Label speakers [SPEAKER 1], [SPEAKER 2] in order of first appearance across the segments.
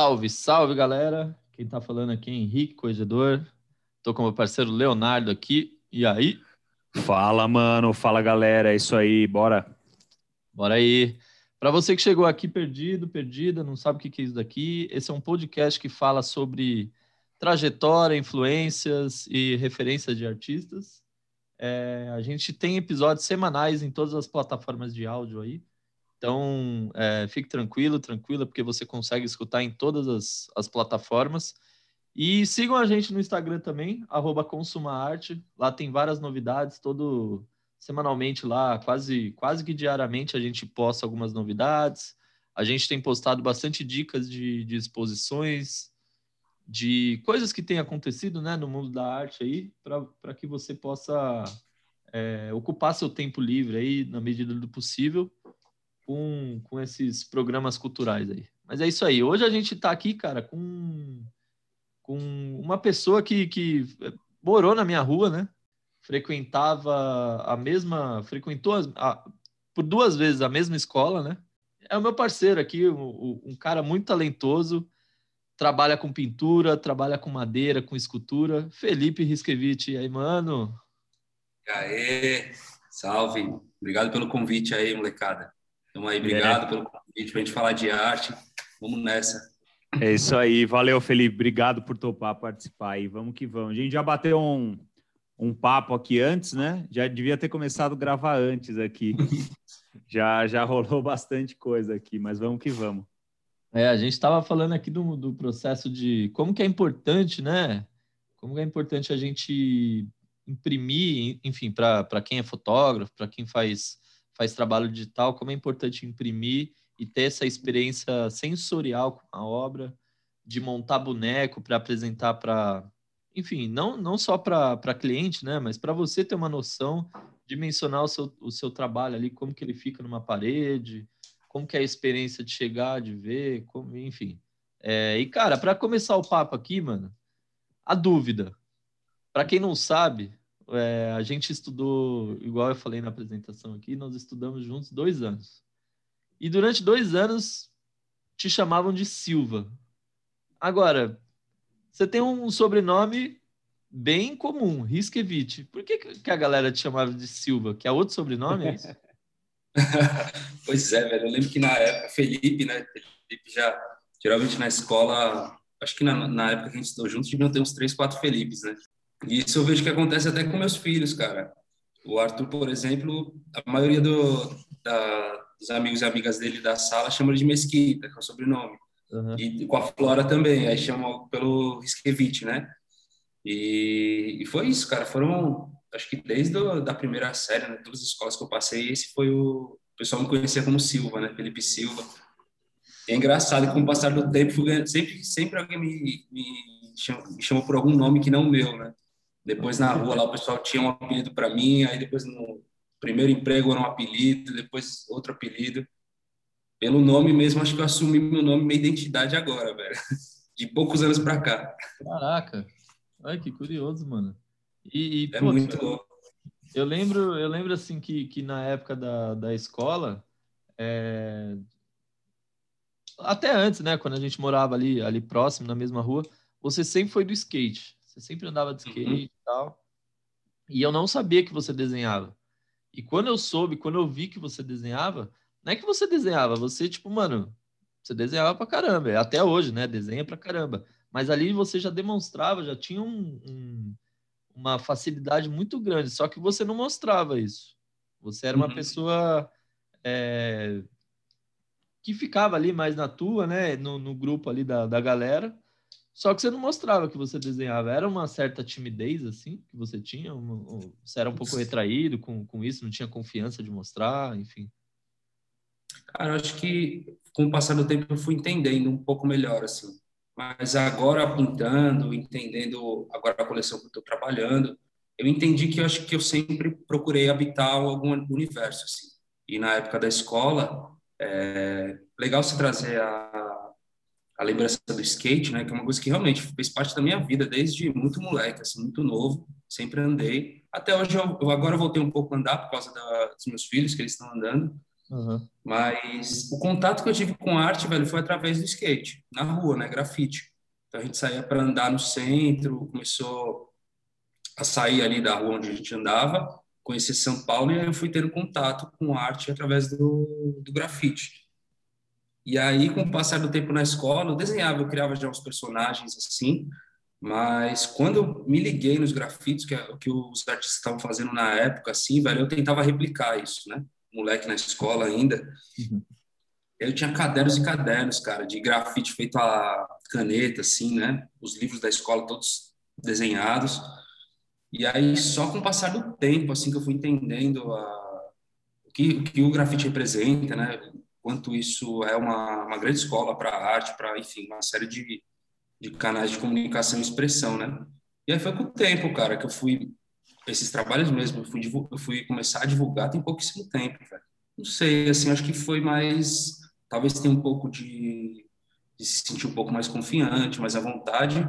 [SPEAKER 1] Salve, salve galera! Quem tá falando aqui é Henrique Corregedor. Tô com meu parceiro Leonardo aqui. E aí?
[SPEAKER 2] Fala, mano. Fala, galera. É isso aí. Bora.
[SPEAKER 1] Bora aí. Para você que chegou aqui perdido, perdida, não sabe o que é isso daqui, esse é um podcast que fala sobre trajetória, influências e referências de artistas. É, a gente tem episódios semanais em todas as plataformas de áudio aí. Então, é, fique tranquilo, tranquila, porque você consegue escutar em todas as, as plataformas. E sigam a gente no Instagram também, consumaarte. Lá tem várias novidades, todo semanalmente lá, quase, quase que diariamente a gente posta algumas novidades. A gente tem postado bastante dicas de, de exposições, de coisas que têm acontecido né, no mundo da arte aí, para que você possa é, ocupar seu tempo livre aí, na medida do possível, com, com esses programas culturais aí. Mas é isso aí. Hoje a gente está aqui, cara, com com uma pessoa que, que morou na minha rua, né? Frequentava a mesma, frequentou a, por duas vezes a mesma escola, né? É o meu parceiro aqui, um, um cara muito talentoso, trabalha com pintura, trabalha com madeira, com escultura. Felipe Risquevich, aí, mano?
[SPEAKER 3] Aê, salve. Obrigado pelo convite aí, molecada. Tamo aí, obrigado é. pelo convite pra gente falar de arte. Vamos nessa.
[SPEAKER 2] É isso aí. Valeu, Felipe. Obrigado por topar participar aí. Vamos que vamos. A gente já bateu um, um papo aqui antes, né? Já devia ter começado a gravar antes aqui. já, já rolou bastante coisa aqui, mas vamos que vamos.
[SPEAKER 1] É, a gente estava falando aqui do, do processo de como que é importante, né? Como que é importante a gente imprimir, enfim, para quem é fotógrafo, para quem faz, faz trabalho digital, como é importante imprimir e ter essa experiência sensorial com a obra, de montar boneco para apresentar para, enfim, não, não só para cliente, né, mas para você ter uma noção, dimensionar o seu, o seu trabalho ali, como que ele fica numa parede, como que é a experiência de chegar, de ver, como, enfim. É, e, cara, para começar o papo aqui, mano, a dúvida. Para quem não sabe, é, a gente estudou, igual eu falei na apresentação aqui, nós estudamos juntos dois anos. E durante dois anos te chamavam de Silva. Agora, você tem um sobrenome bem comum, Riskevich. Por que, que a galera te chamava de Silva? Que é outro sobrenome, é isso?
[SPEAKER 3] pois é, velho. Eu lembro que na época, Felipe, né? Felipe já, geralmente na escola, acho que na, na época que a gente estudou juntos, deviam ter uns três, quatro Felipes, né? E isso eu vejo que acontece até com meus filhos, cara. O Arthur, por exemplo, a maioria do, da, os amigos e amigas dele da sala chamam de Mesquita, que é o sobrenome. Uhum. E com a Flora também, aí chamam pelo Riskevich, né? E, e, foi isso, cara. Foram, acho que desde do, da primeira série, né? Todas as escolas que eu passei, esse foi o. O pessoal me conhecia como Silva, né? Felipe Silva. E é engraçado que com o passar do tempo, sempre, sempre alguém me, me, chamou, me chamou por algum nome que não o meu, né? Depois na rua lá o pessoal tinha um apelido para mim, aí depois no, primeiro emprego era um apelido, depois outro apelido. Pelo nome mesmo, acho que eu assumi meu nome, minha identidade agora, velho. De poucos anos para cá.
[SPEAKER 1] Caraca. Ai, que curioso, mano.
[SPEAKER 3] E, e é pô, muito louco.
[SPEAKER 1] Eu lembro, eu lembro assim que, que na época da, da escola, é... até antes, né, quando a gente morava ali, ali próximo, na mesma rua, você sempre foi do skate. Você sempre andava de skate uhum. e tal. E eu não sabia que você desenhava. E quando eu soube, quando eu vi que você desenhava, não é que você desenhava, você, tipo, mano, você desenhava pra caramba. É até hoje, né? Desenha pra caramba. Mas ali você já demonstrava, já tinha um, um, uma facilidade muito grande, só que você não mostrava isso. Você era uma uhum. pessoa é, que ficava ali mais na tua, né? No, no grupo ali da, da galera só que você não mostrava que você desenhava. Era uma certa timidez, assim, que você tinha? Uma, você era um pouco retraído com, com isso, não tinha confiança de mostrar, enfim?
[SPEAKER 3] Cara, eu acho que com o passar do tempo eu fui entendendo um pouco melhor, assim. Mas agora, pintando, entendendo agora a coleção que eu estou trabalhando, eu entendi que eu acho que eu sempre procurei habitar algum universo, assim. E na época da escola, é legal se trazer a a lembrança do skate, né, que é uma coisa que realmente fez parte da minha vida desde muito moleque, assim, muito novo, sempre andei. Até hoje eu, eu agora voltei um pouco a andar por causa da, dos meus filhos que eles estão andando, Uhum. Mas o contato que eu tive com arte, velho, foi através do skate, na rua, né? Grafite. Então a gente saía para andar no centro, começou a sair ali da rua onde a gente andava, conhecer São Paulo e aí eu fui tendo contato com arte através do, do grafite. E aí, com o passar do tempo na escola, eu desenhava, eu criava já uns personagens assim, mas quando eu me liguei nos grafites, que, é, que os artistas estavam fazendo na época, assim, velho, eu tentava replicar isso, né? Moleque na escola ainda. Uhum. Eu tinha cadernos e cadernos, cara, de grafite feito a caneta, assim, né? Os livros da escola todos desenhados. E aí, só com o passar do tempo, assim, que eu fui entendendo a, o, que, o que o grafite representa, né? Quanto isso é uma, uma grande escola para arte, para, enfim, uma série de, de canais de comunicação e expressão, né? E aí foi com o tempo, cara, que eu fui esses trabalhos mesmo, eu fui, eu fui começar a divulgar tem pouquíssimo tempo, velho. Não sei, assim, acho que foi mais, talvez tenha um pouco de, de se sentir um pouco mais confiante, mais à vontade,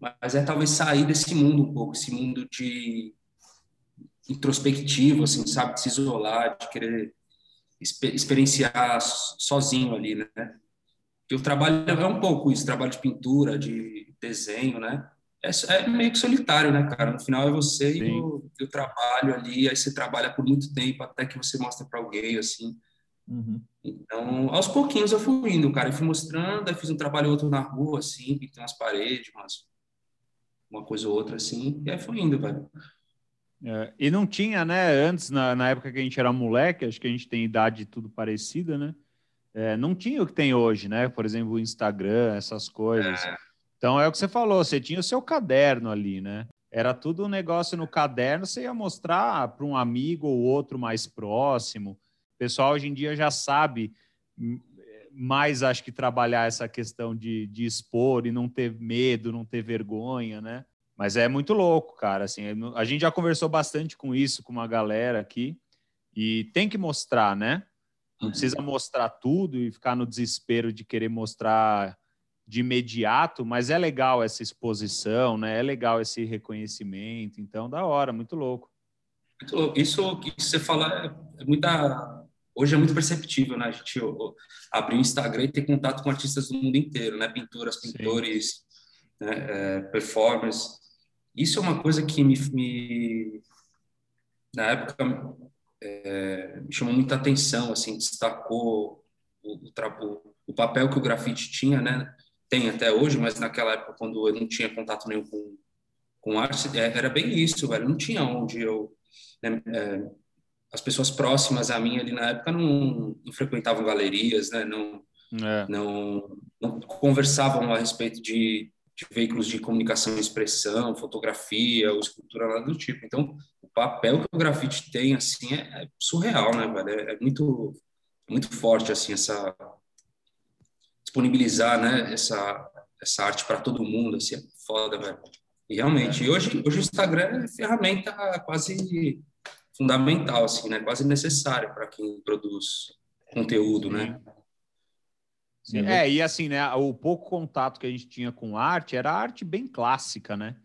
[SPEAKER 3] mas é talvez sair desse mundo um pouco, esse mundo de introspectivo, assim, sabe, de se isolar, de querer experienciar sozinho ali, né? E o trabalho é um pouco isso, trabalho de pintura, de desenho, né? É, é meio que solitário, né, cara? No final é você e o, e o, trabalho ali, aí você trabalha por muito tempo até que você mostra para alguém, assim. Uhum. Então, aos pouquinhos eu fui indo, cara, eu fui mostrando, aí fiz um trabalho outro na rua, assim, pintei umas paredes, umas, uma coisa ou outra, assim, e aí fui indo, velho.
[SPEAKER 2] É, e não tinha, né, antes, na, na época que a gente era moleque, acho que a gente tem idade tudo parecida, né? É, não tinha o que tem hoje, né? Por exemplo, o Instagram, essas coisas. É. Então é o que você falou, você tinha o seu caderno ali, né? Era tudo um negócio no caderno, você ia mostrar para um amigo ou outro mais próximo. O pessoal hoje em dia já sabe hum, mais, acho que, trabalhar essa questão de, de expor e não ter medo, não ter vergonha, né? Mas é muito louco, cara. Assim, a gente já conversou bastante com isso, com uma galera aqui, e tem que mostrar, né? Não precisa mostrar tudo e ficar no desespero de querer mostrar de imediato, mas é legal essa exposição, né? É legal esse reconhecimento. Então, da hora, muito louco.
[SPEAKER 3] Muito louco. Isso que você fala é muita. Hoje é muito perceptível, né? A gente abrir o Instagram e ter contato com artistas do mundo inteiro, né? Pinturas, pintores, né? é, performers. Isso é uma coisa que me, me na época é, me chamou muita atenção, assim, destacou o, o, o, papel que o grafite tinha, né? Tem até hoje, mas naquela época, quando eu não tinha contato nenhum com, com arte, é, era bem isso, velho. Não tinha onde eu... Né, é, as pessoas próximas a mim ali na época não, não frequentavam galerias, né? Não, é. não, não conversavam a respeito de, de veículos de comunicação e expressão, fotografia ou escultura, nada do tipo. Então, papel que o grafite tem, assim, é, é surreal, né, velho? É, é, muito, muito forte, assim, essa... Disponibilizar, né, essa, essa arte para todo mundo, assim, é foda, velho. E realmente, hoje, hoje o Instagram é ferramenta quase fundamental, assim, né? Quase necessária para quem produz conteúdo, né?
[SPEAKER 2] Sim, é, e assim, né? O pouco contato que a gente tinha com arte era arte bem clássica, né?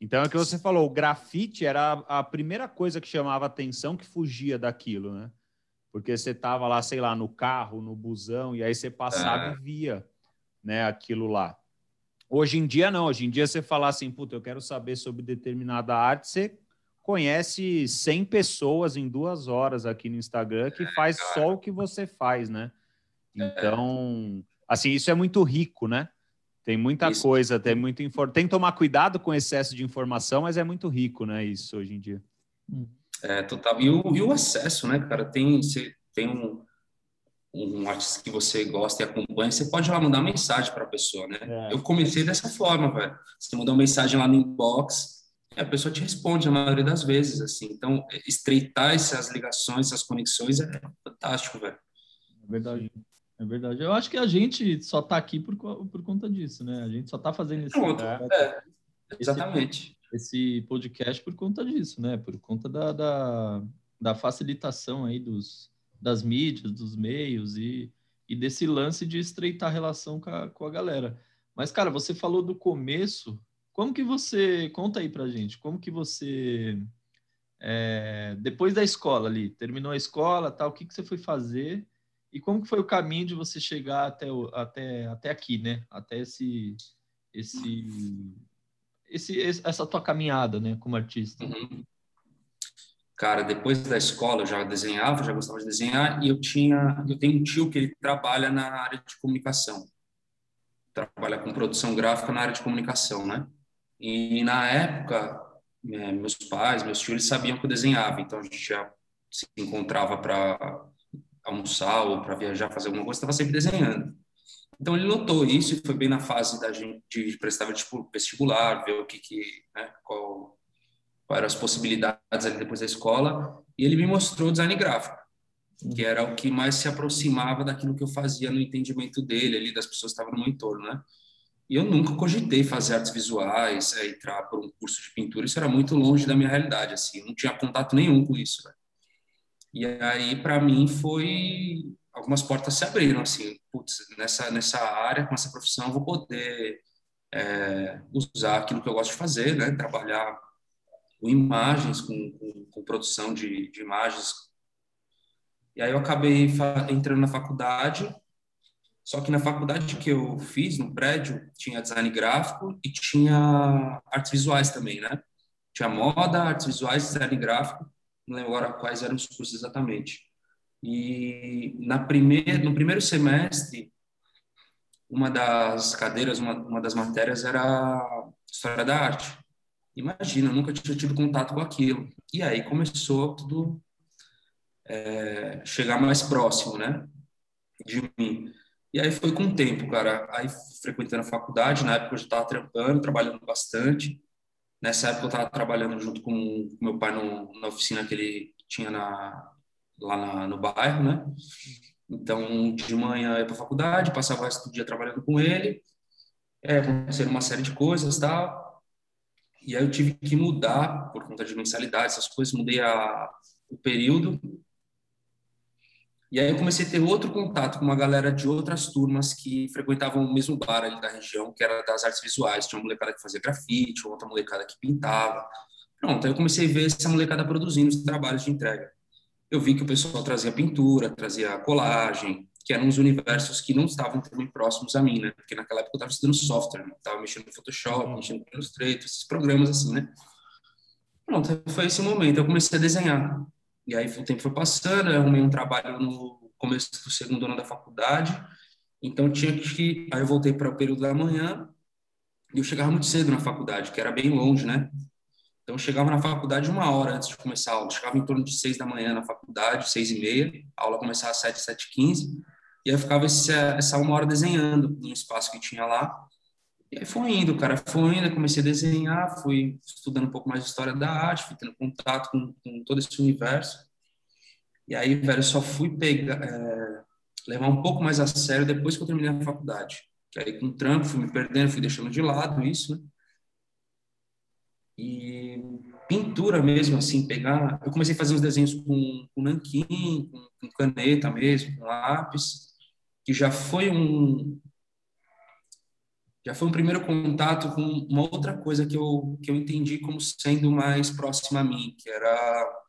[SPEAKER 2] Então é o que você falou, o grafite era a primeira coisa que chamava atenção que fugia daquilo, né? Porque você tava lá, sei lá, no carro, no busão, e aí você passava é. e via, né, aquilo lá. Hoje em dia não, hoje em dia você falar assim, puta, eu quero saber sobre determinada arte, você conhece 100 pessoas em duas horas aqui no Instagram que faz só o que você faz, né? Então, assim, isso é muito rico, né? Tem muita isso. coisa, tem muito infor... tem que tomar cuidado com o excesso de informação, mas é muito rico, né? Isso hoje em dia.
[SPEAKER 3] Hum. É total. E o, e o acesso, né, cara? Tem você tem um, um artista que você gosta e acompanha, você pode lá mandar mensagem para a pessoa, né? É. Eu comecei dessa forma, velho. Você mandar uma mensagem lá no inbox, a pessoa te responde na maioria das vezes, assim. Então, estreitar essas ligações, essas conexões é fantástico, velho.
[SPEAKER 1] É verdade. É verdade. Eu acho que a gente só está aqui por, por conta disso, né? A gente só está fazendo esse,
[SPEAKER 3] é, exatamente.
[SPEAKER 1] Esse, esse, podcast por conta disso, né? Por conta da, da, da, facilitação aí dos, das mídias, dos meios e, e desse lance de estreitar a relação com a, com a galera. Mas, cara, você falou do começo. Como que você... Conta aí pra gente. Como que você É, depois da escola ali, terminou a escola, tal, o que, que você foi fazer e como que foi o caminho de você chegar até, o, até, até aqui, né? Até esse, esse, esse, essa tua caminhada, né, como artista.
[SPEAKER 3] Uhum. Cara, depois da escola eu já desenhava, já gostava de desenhar e eu tinha, eu tenho um tio que ele trabalha na área de comunicação, trabalha com produção gráfica na área de comunicação, né? E na época é, meus pais, meus tios, eles sabiam que eu desenhava, então a gente já se encontrava para almoçar ou para viajar, fazer alguma coisa, estava sempre desenhando. Então ele notou isso e foi bem na fase da gente de prestar vestibular, ver o que que, né, qual, qual eram as possibilidades ali depois da escola, e ele me mostrou design gráfico, que era o que mais se aproximava daquilo que eu fazia no entendimento dele ali das pessoas que estavam no meu entorno, né? E eu nunca cogitei fazer artes visuais, é, entrar por um curso de pintura, isso era muito longe da minha realidade, assim, não tinha contato nenhum com isso. Né? E aí, para mim, foi. Algumas portas se abriram, assim, putz, nessa, nessa área, com essa profissão, eu vou poder é, usar aquilo que eu gosto de fazer, né? Trabalhar com imagens, com, com, com produção de, de imagens. E aí eu acabei entrando na faculdade só que na faculdade que eu fiz, no prédio, tinha design gráfico e tinha artes visuais também, né? Tinha moda, artes visuais, design gráfico, não lembro agora quais eram os cursos exatamente. E na primeira, no primeiro semestre, uma das cadeiras, uma, uma das matérias era História da Arte. Imagina, eu nunca tinha tido contato com aquilo. E aí começou tudo é, chegar mais próximo, né, de mim. E aí foi com o tempo, cara. Aí frequentando a faculdade, na época eu já estava trampando, trabalhando bastante. Nessa época eu estava trabalhando junto com, meu pai no, na oficina que ele tinha na, lá na, no bairro, né? Então, de manhã eu ia para a faculdade, passava o resto do dia trabalhando com ele. É, aconteceram uma série de coisas tal. E aí eu tive que mudar por conta de mensalidade, essas coisas. Mudei a, o período e aí eu comecei a ter outro contato com uma galera de outras turmas que frequentavam o mesmo bar ali da região, que era das artes visuais. Tinha uma molecada que fazia grafite, outra molecada que pintava. Pronto, aí eu comecei a ver essa molecada produzindo os trabalhos de entrega. Eu vi que o pessoal trazia pintura, trazia colagem, que eram os universos que não estavam também próximos a mim, né? Porque naquela época eu estava estudando software, né? estava mexendo no Photoshop, uhum. mexendo no Illustrator, esses programas assim, né? Pronto, foi esse momento. Eu comecei a desenhar. E aí o tempo foi passando, eu arrumei um trabalho no começo do segundo ano da faculdade, então tinha que. Aí eu voltei para o período da manhã e eu chegava muito cedo na faculdade, que era bem longe, né? Então eu chegava na faculdade uma hora antes de começar a aula, eu chegava em torno de seis da manhã na faculdade, seis e meia, a aula começava às sete, sete e quinze, e aí eu ficava essa, essa uma hora desenhando no espaço que tinha lá. E foi indo, cara, foi indo, comecei a desenhar, fui estudando um pouco mais de história da arte, fui tendo contato com, com todo esse universo. E aí, velho, só fui pegar, é, levar um pouco mais a sério depois que eu terminei a faculdade. Que aí, com o trampo, fui me perdendo, fui deixando de lado isso, né? E pintura mesmo, assim, pegar... Eu comecei a fazer uns desenhos com, com nanquim, com, com caneta mesmo, com lápis, que já foi um, já foi um primeiro contato com uma outra coisa que eu, que eu entendi como sendo mais próxima a mim, que era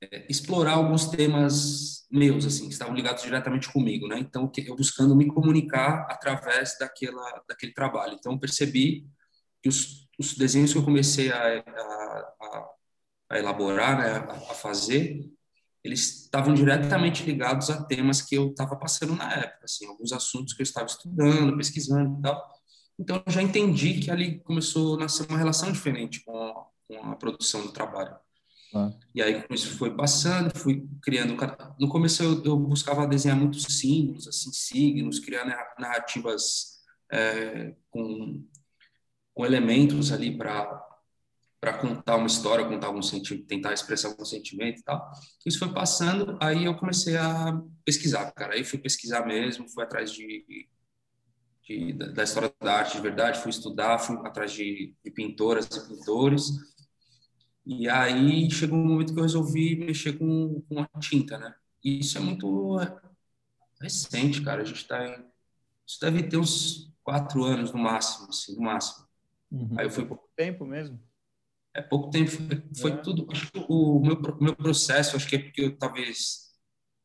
[SPEAKER 3] é, explorar alguns temas meus, assim, que estavam ligados diretamente comigo, né? Então, eu buscando me comunicar através daquela, daquele trabalho. Então, percebi que os, os desenhos que eu comecei a, a, a elaborar, né, a fazer, eles estavam diretamente ligados a temas que eu estava passando na época, assim, alguns assuntos que eu estava estudando, pesquisando e tal. Então, eu já entendi que ali começou a nascer uma relação diferente com a, com a produção do trabalho. Ah. E aí, com isso foi passando, fui criando. No começo, eu, eu buscava desenhar muitos símbolos, assim, signos, criar narrativas é, com, com elementos ali para para contar uma história, contar algum sentimento, tentar expressar algum sentimento e tal. Isso foi passando, aí eu comecei a pesquisar, cara. Aí fui pesquisar mesmo, fui atrás de, de da história da arte de verdade, fui estudar, fui atrás de, de pintoras e pintores. E aí chegou um momento que eu resolvi mexer com, com a tinta, né? E isso é muito recente, cara. A gente está em... Isso deve ter uns quatro anos no máximo, assim, no máximo.
[SPEAKER 2] Uhum. Aí eu fui... Pouco tempo mesmo?
[SPEAKER 3] É pouco tempo, foi, é. tudo. Acho que o meu, meu processo, acho que é porque eu talvez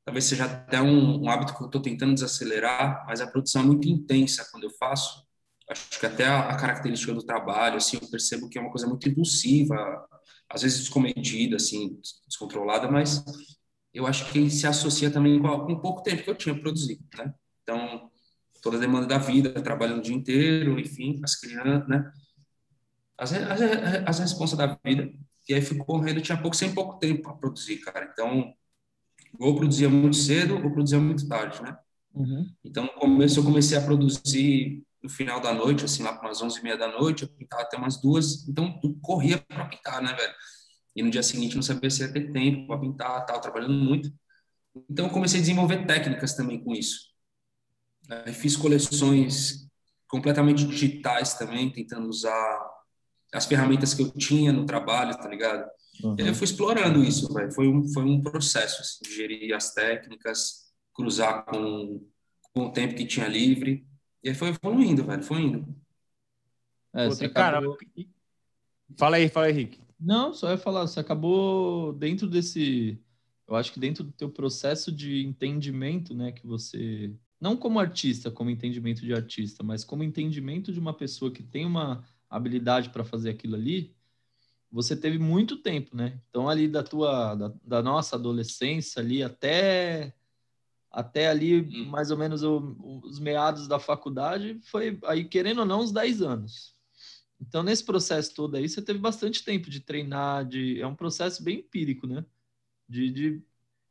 [SPEAKER 3] talvez seja até um, um hábito que eu estou tentando desacelerar, mas a produção é muito intensa quando eu faço. Acho que até a, a, característica do trabalho, assim, eu percebo que é uma coisa muito impulsiva, às vezes descomedida, assim, descontrolada, mas eu acho que se associa também com, com pouco tempo que eu tinha produzido, né? Então, toda a demanda da vida, trabalhando o dia inteiro, enfim, as crianças, né? As, as, as responsas da vida. E aí fui correndo, tinha pouco, sem pouco tempo para produzir, cara. Então, ou produzia muito cedo ou produzia muito tarde, né? Uhum. Então, no começo eu comecei a produzir no final da noite, assim, lá para umas 11 e meia da noite, eu pintava até umas duas, então eu corria para pintar, né, velho? E no dia seguinte não sabia se ia ter tempo para pintar, tal, trabalhando muito. Então eu comecei a desenvolver técnicas também com isso. Eu fiz coleções completamente digitais também, tentando usar as ferramentas que eu tinha no trabalho, tá ligado? Uhum. Eu fui explorando isso, velho. Foi um, foi um processo, assim, de gerir as técnicas, cruzar com, com o tempo que tinha livre. E aí foi evoluindo, velho, foi indo.
[SPEAKER 2] É, você acabou... Cara, fala aí, fala aí, Rick.
[SPEAKER 1] Não, só ia falar, você acabou dentro desse... Eu acho que dentro do teu processo de entendimento, né, que você... Não como artista, como entendimento de artista, mas como entendimento de uma pessoa que tem uma habilidade para fazer aquilo ali, você teve muito tempo, né? Então ali da tua da, da nossa adolescência ali até até ali hum. mais ou menos o, os meados da faculdade foi aí querendo ou não uns 10 anos. Então nesse processo todo aí você teve bastante tempo de treinar, de é um processo bem empírico, né? De, de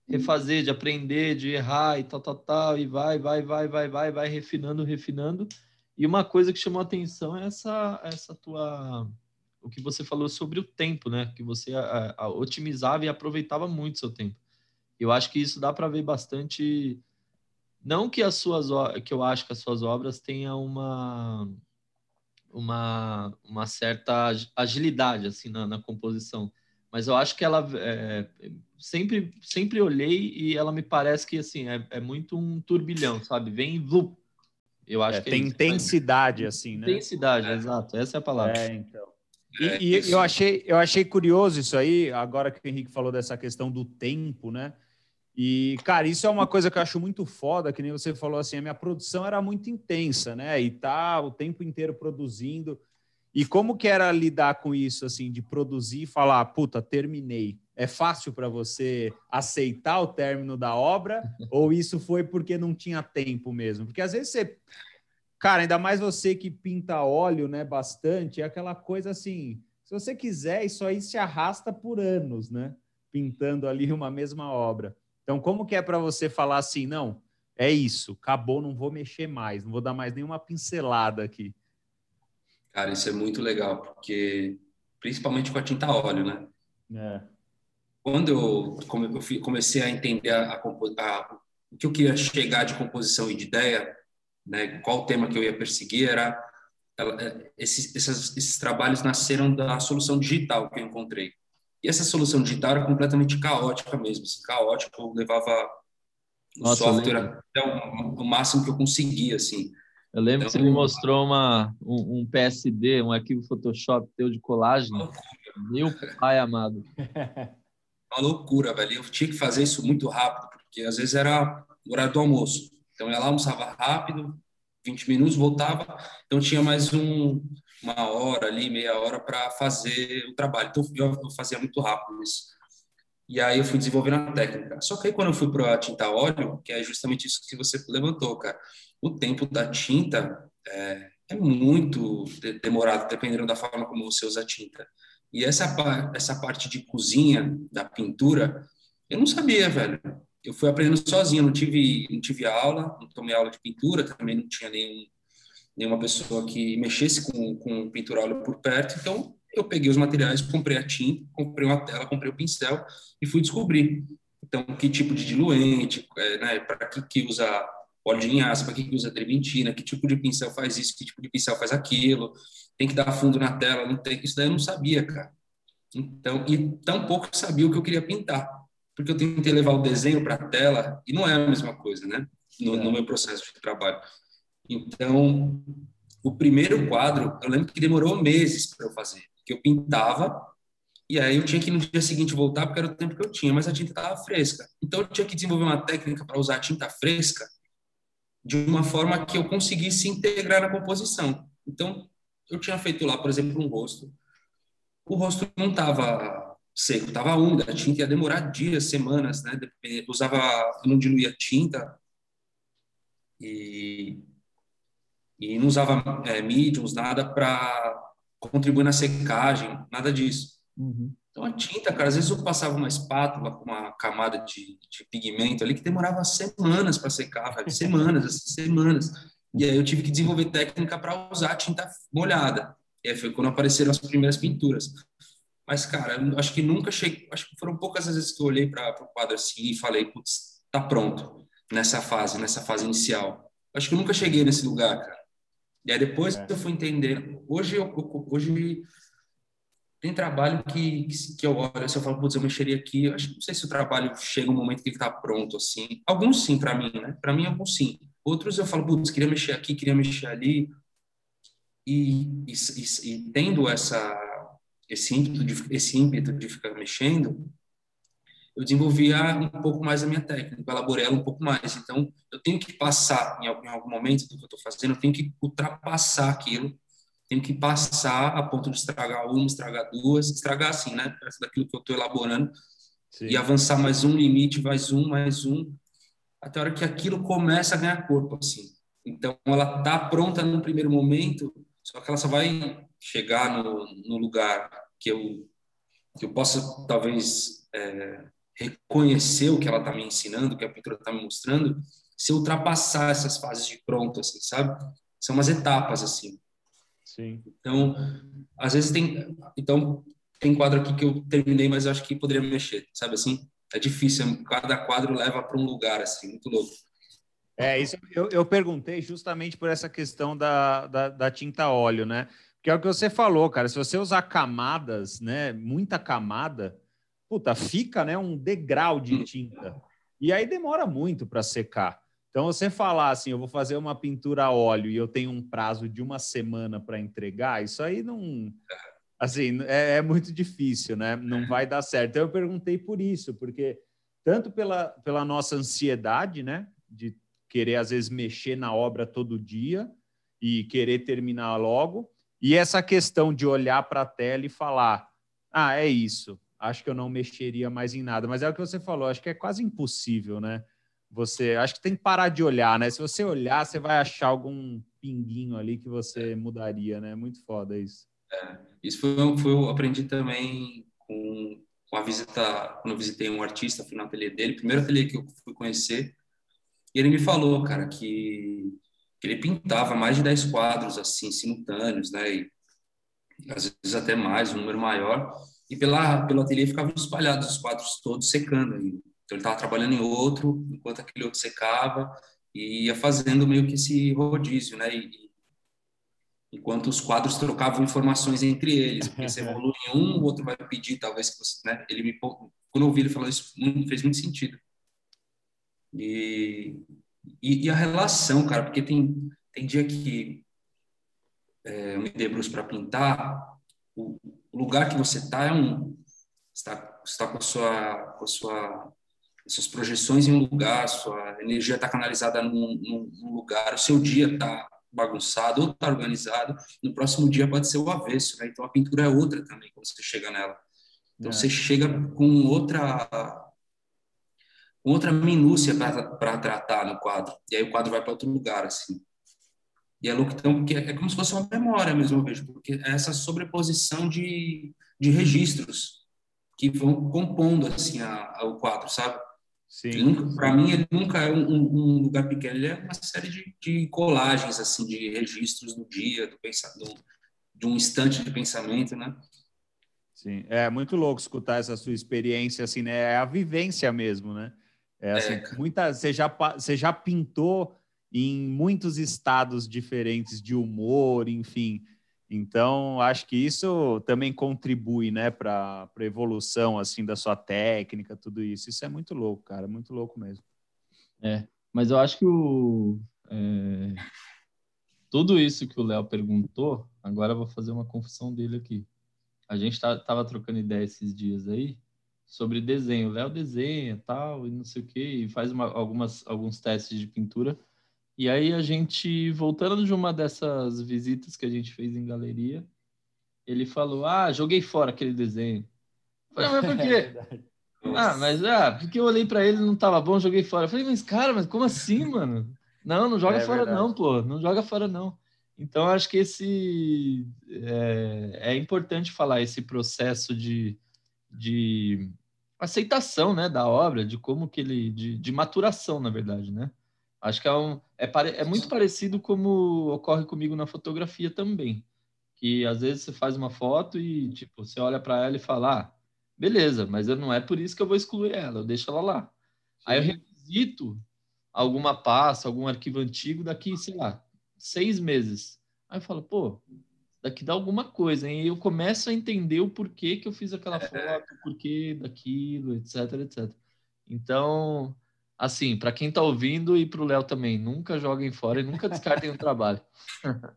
[SPEAKER 1] refazer, de aprender, de errar e tal, tal, tal, e vai, vai, vai, vai, vai, vai refinando, refinando. E uma coisa que chamou a atenção é essa, essa tua o que você falou sobre o tempo, né? Que você a, a, otimizava e aproveitava muito seu tempo. Eu acho que isso dá para ver bastante. Não que as suas que eu acho que as suas obras tenham uma uma, uma certa agilidade assim na, na composição, mas eu acho que ela é, sempre sempre olhei e ela me parece que assim é, é muito um turbilhão, sabe? Vem vlup.
[SPEAKER 2] Eu acho é, que é tem intensidade assim, né?
[SPEAKER 1] Intensidade, exato. Essa é a palavra.
[SPEAKER 2] É, então. E, é, e eu, achei, eu achei curioso isso aí, agora que o Henrique falou dessa questão do tempo, né? E, cara, isso é uma coisa que eu acho muito foda, que nem você falou assim, a minha produção era muito intensa, né? E tá o tempo inteiro produzindo. E como que era lidar com isso, assim, de produzir e falar, puta, terminei? É fácil para você aceitar o término da obra? ou isso foi porque não tinha tempo mesmo? Porque às vezes você Cara, ainda mais você que pinta óleo, né, bastante, é aquela coisa assim, se você quiser, isso aí se arrasta por anos, né? Pintando ali uma mesma obra. Então, como que é para você falar assim, não, é isso, acabou, não vou mexer mais, não vou dar mais nenhuma pincelada aqui.
[SPEAKER 3] Cara, isso é muito legal, porque principalmente com a tinta óleo, né? É. Quando eu comecei a entender a, a, a, o que eu queria chegar de composição e de ideia, né, qual o tema que eu ia perseguir era é, esses, esses, esses trabalhos nasceram da solução digital que eu encontrei. E essa solução digital era completamente caótica mesmo, assim, caótica, eu levava o Nossa, software até o, o, máximo que eu conseguia, assim.
[SPEAKER 1] Eu lembro então, que você me mostrou uma, um, um, PSD, um arquivo Photoshop teu de colagem. Meu pai amado.
[SPEAKER 3] Uma loucura, velho. Eu tinha que fazer isso muito rápido, porque às vezes era o horário do almoço. Então, ia lá, almoçava rápido, 20 minutos, voltava. Então, tinha mais um, uma hora ali, meia hora para fazer o trabalho. Então, eu, eu fazia muito rápido isso. E aí eu fui desenvolvendo a técnica. Só que aí quando eu fui para a tinta óleo, que é justamente isso que você levantou, cara, o tempo da tinta é, é muito demorado, dependendo da forma como você usa a tinta. E essa, essa parte de cozinha da pintura, eu não sabia, velho eu fui aprendendo sozinho, não tive, não tive aula, não tomei aula de pintura, também não tinha nenhum, nenhuma pessoa que mexesse com, com pintura óleo por perto, então eu peguei os materiais, comprei a tinta, comprei uma tela, comprei o pincel e fui descobrir. Então, que tipo de diluente, é, né, para que, que usa linhaça, para que, usa trementina, que tipo de pincel faz isso, que tipo de pincel faz aquilo, tem que dar fundo na tela, não tem, isso daí eu não sabia, cara. Então, e tão pouco sabia o que eu queria pintar porque eu tentei levar o desenho para a tela e não é a mesma coisa, né? No, no, meu processo de trabalho. Então, o primeiro quadro, eu lembro que demorou meses para eu fazer, que eu pintava, E aí eu tinha que no dia seguinte voltar, porque era o tempo que eu tinha, mas a tinta estava fresca. Então eu tinha que desenvolver uma técnica para usar a tinta fresca de uma forma que eu conseguisse integrar na composição. Então eu tinha feito lá, por exemplo, um rosto. O rosto não estava seco, estava úmido, a tinta ia demorar dias, semanas, né? Usava, não diluía tinta e, e não usava é, mediums, nada para contribuir na secagem, nada disso. Uhum. Então, a tinta, cara, às vezes eu passava uma espátula com uma camada de, de pigmento ali que demorava semanas para secar, velho. semanas, assim, semanas. E aí eu tive que desenvolver técnica para usar tinta molhada. E aí foi quando apareceram as primeiras pinturas. Mas, cara, acho que nunca cheguei. Acho que foram poucas as vezes que eu olhei para o quadro assim e falei, putz, tá pronto nessa fase, nessa fase inicial. Acho que eu nunca cheguei nesse lugar, cara. E aí depois é. eu fui entender. Hoje eu, hoje tem trabalho que, que, eu olho, se eu falo, putz, eu mexeria aqui, eu acho, não sei se o trabalho chega um momento que ele está pronto, assim. Alguns sim, para mim, né? Para mim, alguns sim. Outros eu falo, putz, queria mexer aqui, queria mexer ali. E, e, e, e tendo essa, esse, ímpeto de, esse ímpeto de ficar mexendo, eu desenvolvia um pouco mais a minha técnica, elaborei ela um pouco mais. Então, eu tenho que passar, em algum, em algum momento do que eu estou fazendo, eu tenho que ultrapassar aquilo tenho que passar a ponto de estragar uma, estragar duas, estragar assim, né? Daquilo que eu estou elaborando Sim. e avançar mais um limite, mais um, mais um, até a hora que aquilo começa a ganhar corpo, assim. Então, ela está pronta no primeiro momento, só que ela só vai chegar no, no lugar que eu, que eu possa, talvez, é, reconhecer o que ela está me ensinando, o que a pintura está me mostrando, se eu ultrapassar essas fases de pronto, assim, sabe? São umas etapas, assim.
[SPEAKER 2] Sim.
[SPEAKER 3] Então, às vezes tem. Então, tem quadro aqui que eu terminei, mas eu acho que poderia mexer, sabe assim? É difícil, cada quadro leva para um lugar, assim, muito louco.
[SPEAKER 2] É, isso eu, eu perguntei justamente por essa questão da, da, da, tinta óleo, né? Que é o que você falou, cara. Se você usar camadas, né? Muita camada, puta, fica né, um degrau de hum. tinta. E aí demora muito para secar. Então, você falar assim, eu vou fazer uma pintura a óleo e eu tenho um prazo de uma semana para entregar, isso aí não. Assim, é, é, muito difícil, né? Não vai dar certo. Então, eu perguntei por isso, porque tanto pela, pela nossa ansiedade, né? De querer, às vezes, mexer na obra todo dia e querer terminar logo, e essa questão de olhar para a tela e falar: ah, é isso, acho que eu não mexeria mais em nada. Mas é o que você falou, acho que é quase impossível, né? Você acho que tem que parar de olhar, né? Se você olhar, você vai achar algum pinguinho ali que você mudaria, né? Muito foda isso.
[SPEAKER 3] É, isso foi, foi eu aprendi também com, com a visita, quando eu visitei um artista, fui no ateliê dele, primeiro ateliê que eu fui conhecer, e ele me falou, cara, que, que ele pintava mais de 10 quadros, assim, simultâneos, né? E, às vezes até mais, um número maior, e pela, pelo ateliê ficavam espalhados os quadros todos secando ainda. Então ele estava trabalhando em outro, enquanto aquele outro secava, e ia fazendo meio que esse rodízio, né? E, enquanto os quadros trocavam informações entre eles, porque você evolui em um, o outro vai pedir, talvez que você, né? Ele me quando eu ouvi ele falando isso, fez muito sentido. E, e, e, a relação, cara, porque tem tem dia que é, eu me debruço para pintar, o, lugar que você está é um está está com a sua com a sua suas projeções em um lugar, sua energia está canalizada num, num, lugar, o seu dia está bagunçado ou está organizado, no próximo dia pode ser o avesso, né? Então a pintura é outra também quando você chega nela. Então é. você chega com outra com outra minúcia para tratar no quadro. E aí o quadro vai para outro lugar assim. E é louco então porque é como se fosse uma memória mesmo, eu vejo, porque é essa sobreposição de, de registros que vão compondo assim a, a, o quadro, sabe? Para mim, ele nunca é um, um, lugar pequeno, ele é uma série de, de colagens, assim, de registros do dia, do pensamento, de um instante de pensamento, né?
[SPEAKER 2] Sim, é muito louco escutar essa sua experiência, assim, né? É a vivência mesmo, né? É, assim, é. Muita, você, já, você já pintou em muitos estados diferentes de humor, enfim. Então, acho que isso também contribui, né, para a evolução, assim, da sua técnica, tudo isso. Isso é muito louco, cara, muito louco mesmo.
[SPEAKER 1] É, mas eu acho que o... É... Tudo isso que o Léo perguntou, agora eu vou fazer uma confissão dele aqui. a gente tá, tava trocando ideia esses dias aí sobre desenho. O Léo desenha tal, e não sei o que, e faz uma, algumas, alguns testes de pintura. E aí a gente, voltando de uma dessas visitas que a gente fez em galeria, ele falou: Ah, joguei fora aquele desenho. Eu falei, mas por quê? É ah, mas ah, porque eu olhei para ele não tava bom, joguei fora. Eu falei, mas cara, mas como assim, mano? Não, não joga é fora verdade. não, pô. Não joga fora não. Então, acho que esse é, é importante falar esse processo de, de aceitação, né, da obra, de como que ele, de, de maturação, na verdade, né? Acho que é, um, é, pare, é muito parecido como ocorre comigo na fotografia também, que às vezes você faz uma foto e tipo você olha para ela e fala, ah, beleza, mas não é por isso que eu vou excluir ela, eu deixo ela lá. Sim. Aí eu revisito alguma pasta, algum arquivo antigo daqui, sei lá, seis meses. Aí eu falo, pô, daqui dá alguma coisa, hein? E eu começo a entender o porquê que eu fiz aquela é. foto, o porquê daquilo, etc, etc. Então, assim, para quem está ouvindo e para o Léo também, nunca joguem fora e nunca descartem o trabalho.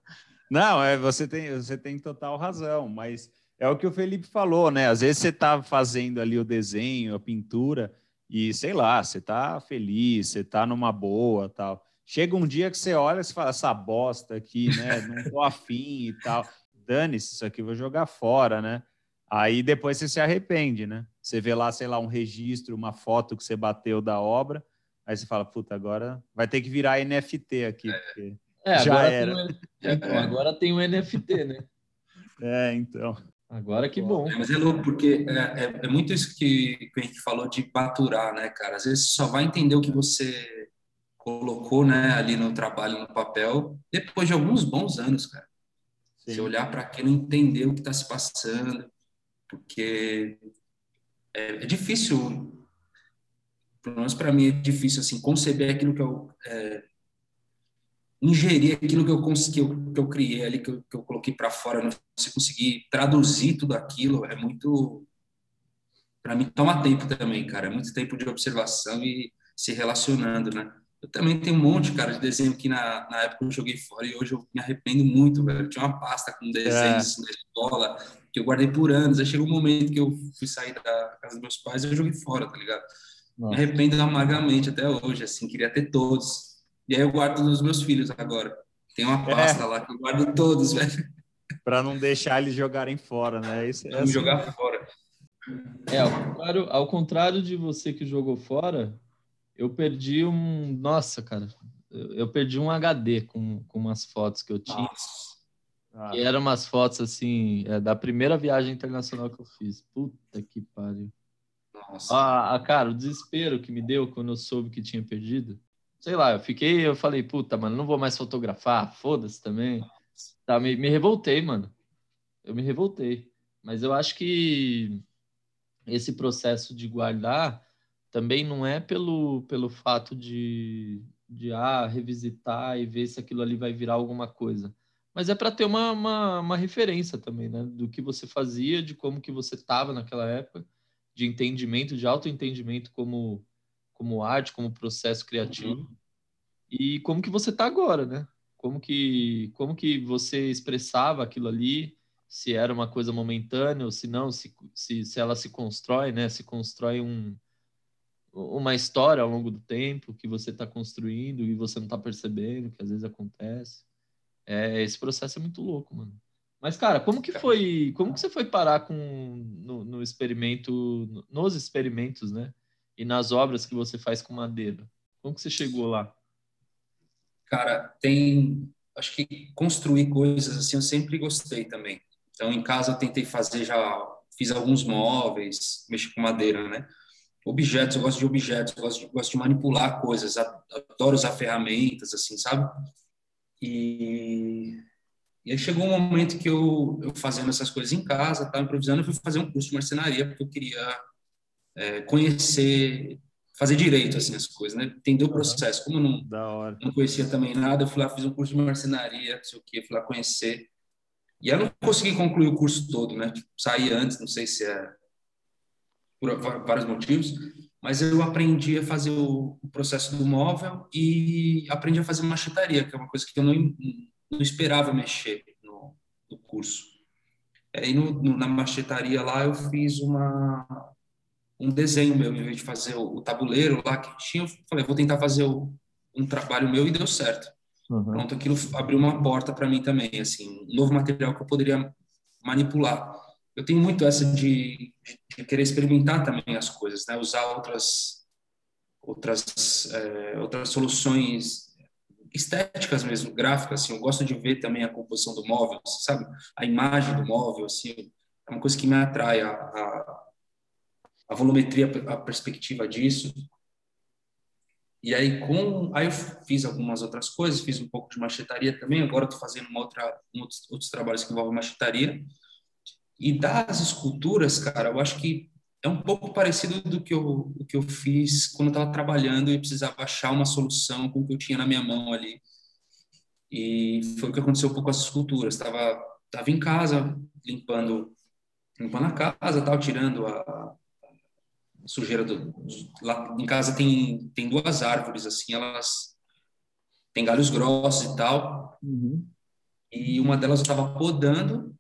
[SPEAKER 2] Não, é, você tem, você tem total razão, mas é o que o Felipe falou, né? Às vezes você está fazendo ali o desenho, a pintura, e sei lá, você está feliz, você está numa boa, tal. Chega um dia que você olha e fala, essa bosta aqui, né? Não tô afim e tal. Dane-se, isso aqui vou jogar fora, né? Aí depois você se arrepende, né? Você vê lá, sei lá, um registro, uma foto que você bateu da obra, aí você fala, puta, agora vai ter que virar NFT aqui, porque
[SPEAKER 1] é, já era. Tem um... Então, agora tem o um NFT, né?
[SPEAKER 2] É, então.
[SPEAKER 1] Agora que bom.
[SPEAKER 3] Mas é louco, porque é, é, é muito isso que, que a gente falou de baturar, né, cara? Às vezes só vai entender o que você colocou né, ali no trabalho, no papel, depois de alguns bons anos, cara. Sim. Você olhar para aquilo e entender o que está se passando, porque é, é, difícil, pelo menos para mim é difícil, assim, conceber aquilo que eu... É, ingerir aquilo que eu, que eu, que eu criei ali, que eu, que eu coloquei para fora, não se conseguir traduzir tudo aquilo, é muito... Para mim, toma tempo também, cara. É muito tempo de observação e se relacionando, né? Eu também tenho um monte, cara, de desenho que na, na época eu joguei fora e hoje eu me arrependo muito, velho. Eu tinha uma pasta com desenhos é. assim, da escola que eu guardei por anos. Aí chegou um momento que eu fui sair da casa dos meus pais e eu joguei fora, tá ligado? Nossa. Me arrependo amargamente até hoje, assim, queria ter todos. E aí eu guardo nos meus filhos agora. Tem uma é. pasta é. lá que eu guardo todos, velho.
[SPEAKER 2] Para não deixar eles jogarem fora, né?
[SPEAKER 3] Isso, é assim. jogar fora.
[SPEAKER 1] É, ao contrário, ao contrário de você que jogou fora, eu perdi um. Nossa, cara, eu perdi um HD com, com umas fotos que eu tinha. Ah. Que eram umas fotos assim, é, da primeira viagem internacional que eu fiz. Puta que pariu. Nossa. Ah, cara, o desespero que me deu quando eu soube que tinha perdido. Sei lá, eu fiquei, eu falei, puta, mano, não vou mais fotografar, foda-se também. Tá, me, me revoltei, mano. Eu me revoltei. Mas eu acho que esse processo de guardar também não é pelo, pelo fato de, de ah, revisitar e ver se aquilo ali vai virar alguma coisa, mas é para ter uma, uma, uma, referência também, né? Do que você fazia, de como que você estava naquela época, de entendimento, de autoentendimento como, como arte, como processo criativo, uhum. e como que você está agora, né? Como que, como que você expressava aquilo ali, se era uma coisa momentânea, ou se não, se, se, se ela se constrói, né? Se constrói um, uma história ao longo do tempo que você está construindo e você não está percebendo, que às vezes acontece. É, esse processo é muito louco, mano. Mas, cara, como que foi. Como que você foi parar com no, no experimento, nos experimentos, né? E nas obras que você faz com madeira? Como que você chegou lá?
[SPEAKER 3] Cara, tem. Acho que construir coisas assim eu sempre gostei também. Então, em casa eu tentei fazer já. Fiz alguns móveis, mexi com madeira, né? objetos, eu gosto de objetos, eu gosto de, gosto de manipular coisas, adoro usar ferramentas, assim, sabe? E, e aí chegou um momento que eu, eu fazendo essas coisas em casa, estava improvisando, eu fui fazer um curso de marcenaria, porque eu queria é, conhecer, fazer direito, assim, as coisas, né? Entender o processo. Como eu não, não conhecia também nada, eu fui lá, fiz um curso de marcenaria, não sei o quê, fui lá conhecer. E eu não consegui concluir o curso todo, né? Tipo, saí antes, não sei se é por vários motivos, mas eu aprendi a fazer o processo do móvel e aprendi a fazer machetaria, que é uma coisa que eu não, não esperava mexer no, no curso. Aí no, no, na machetaria lá eu fiz uma um desenho meu, em vez de fazer o, o tabuleiro lá que tinha, eu falei, vou tentar fazer o, um trabalho meu e deu certo. Uhum. Pronto, aquilo abriu uma porta para mim também, assim, um novo material que eu poderia manipular. Eu tenho muito essa de, de, de querer experimentar também as coisas, né? Usar outras outras é, outras soluções estéticas mesmo, gráficas, assim, eu gosto de ver também a composição do móvel, sabe? A imagem do móvel, assim, é uma coisa que me atrai, a, a, a volumetria, a perspectiva disso. E aí, com, aí eu fiz algumas outras coisas, fiz um pouco de machetaria também, agora estou fazendo uma outra, um outros, outros trabalhos que envolvem machetaria. E das esculturas, cara, eu acho que é um pouco parecido do que eu, do que eu fiz quando estava trabalhando e precisava achar uma solução com o que eu tinha na minha mão ali. E foi o que aconteceu um pouco com as esculturas. Estava tava em casa, limpando, limpando a casa, tal, tirando a, a sujeira do, do, lá em casa tem tem duas árvores assim, elas têm galhos grossos e tal. Uhum. E uma delas eu estava podando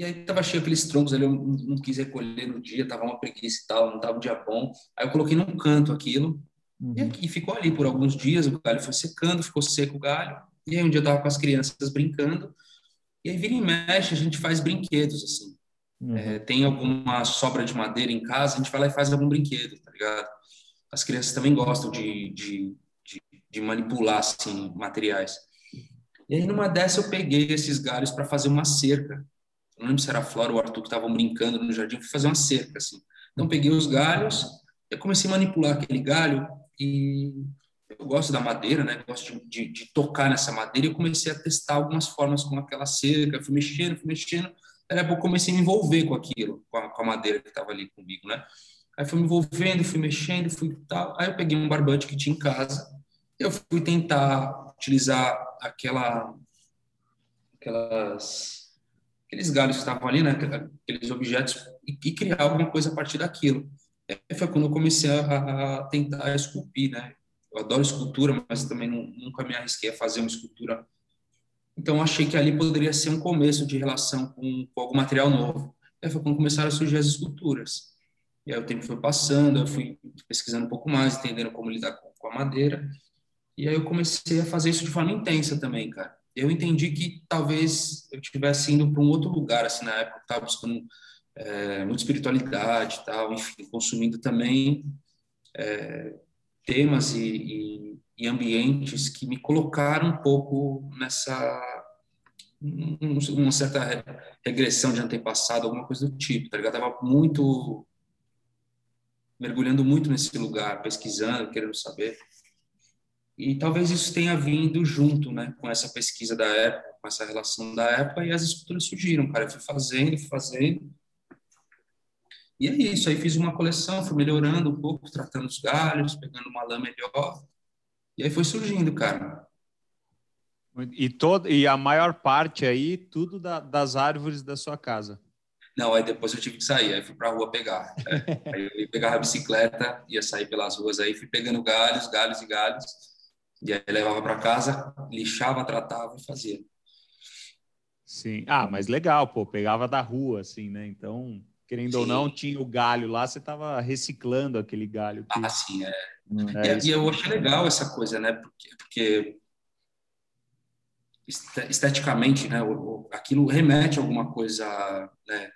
[SPEAKER 3] e aí tava cheio aqueles troncos ali, eu não, não quis recolher no dia, tava uma preguiça e tal, não tava um dia bom. Aí eu coloquei num canto aquilo uhum. e, e, ficou ali por alguns dias, o galho foi secando, ficou seco o galho. E aí um dia eu tava com as crianças brincando, e aí vira e mexe, a gente faz brinquedos, assim. Uhum. É, tem alguma sobra de madeira em casa, a gente vai lá e faz algum brinquedo, tá ligado? As crianças também gostam de, de, de, de manipular, assim, materiais. E aí numa dessa eu peguei esses galhos para fazer uma cerca não lembro se era a Flora ou o Arthur que estavam brincando no jardim, fui fazer uma cerca, assim. Então, peguei os galhos, eu comecei a manipular aquele galho e eu gosto da madeira, né? Gosto de, de, de tocar nessa madeira e eu comecei a testar algumas formas com aquela cerca, fui mexendo, fui mexendo, Aí eu comecei a me envolver com aquilo, com a, com a madeira que estava ali comigo, né? Aí fui me envolvendo, fui mexendo, fui tal. Aí eu peguei um barbante que tinha em casa, eu fui tentar utilizar aquela aquelas aqueles galhos que estavam ali, né, aqueles objetos, e, e criar alguma coisa a partir daquilo. E foi quando eu comecei a, a, tentar esculpir, né? Eu adoro escultura, mas também não, nunca me arrisquei a fazer uma escultura. Então, achei que ali poderia ser um começo de relação com, com algum material novo. E foi quando começaram a surgir as esculturas. E aí o tempo foi passando, eu fui pesquisando um pouco mais, entendendo como lidar com, com a madeira. E aí eu comecei a fazer isso de forma intensa também, cara eu entendi que talvez eu estivesse indo para um outro lugar, assim, na época, estava buscando é, muita espiritualidade tal, enfim, consumindo também é, temas e, e, e, ambientes que me colocaram um pouco nessa um, uma certa regressão de antepassado, alguma coisa do tipo, tá ligado? tava muito mergulhando muito nesse lugar, pesquisando, querendo saber. E talvez isso tenha vindo junto, né, com essa pesquisa da época, com essa relação da época, e as esculturas surgiram, cara. Eu fui fazendo, fui fazendo. E é isso. Aí fiz uma coleção, fui melhorando um pouco, tratando os galhos, pegando uma lã melhor. E aí foi surgindo, cara.
[SPEAKER 2] E, todo, e a maior parte aí, tudo da, das árvores da sua casa?
[SPEAKER 3] Não, aí depois eu tive que sair, aí fui para a rua pegar. É. aí eu pegar a bicicleta, ia sair pelas ruas, aí fui pegando galhos, galhos e galhos e aí levava para casa, lixava, tratava e fazia.
[SPEAKER 2] Sim. Ah, mas legal, pô, pegava da rua, assim, né? Então, querendo sim. ou não, tinha o galho lá, você estava reciclando aquele galho.
[SPEAKER 3] Que... Ah, sim, é. Hum, é e, e, eu achei legal essa coisa, né? Porque, porque esteticamente, né? Aquilo remete a alguma coisa, né?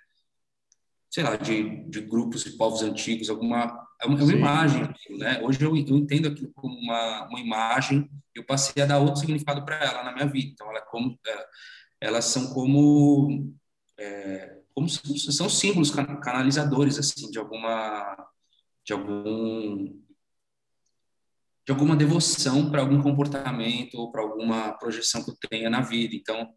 [SPEAKER 3] Sei lá, de, de grupos de povos antigos, alguma é uma, é uma imagem, né? Hoje eu, eu, entendo aquilo como uma, uma imagem, eu passei a dar outro significado para ela na minha vida. Então, ela é como, é, elas são como, é, como são símbolos canalizadores assim de alguma de algum de alguma devoção para algum comportamento ou para alguma projeção que eu tenha na vida. Então,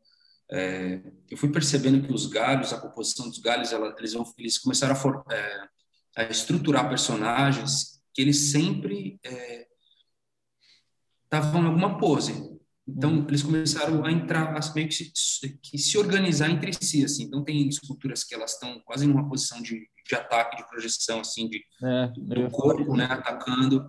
[SPEAKER 3] é, eu fui percebendo que os galhos, a composição dos galhos, ela, eles, eles começaram a for, é, a estruturar personagens que eles sempre estavam é, em alguma pose. Então, uhum. eles começaram a entrar, a meio que se, que se organizar entre si, assim. Então, tem esculturas que elas estão quase numa posição de, de ataque, de projeção, assim, de, é, do corpo, né, atacando.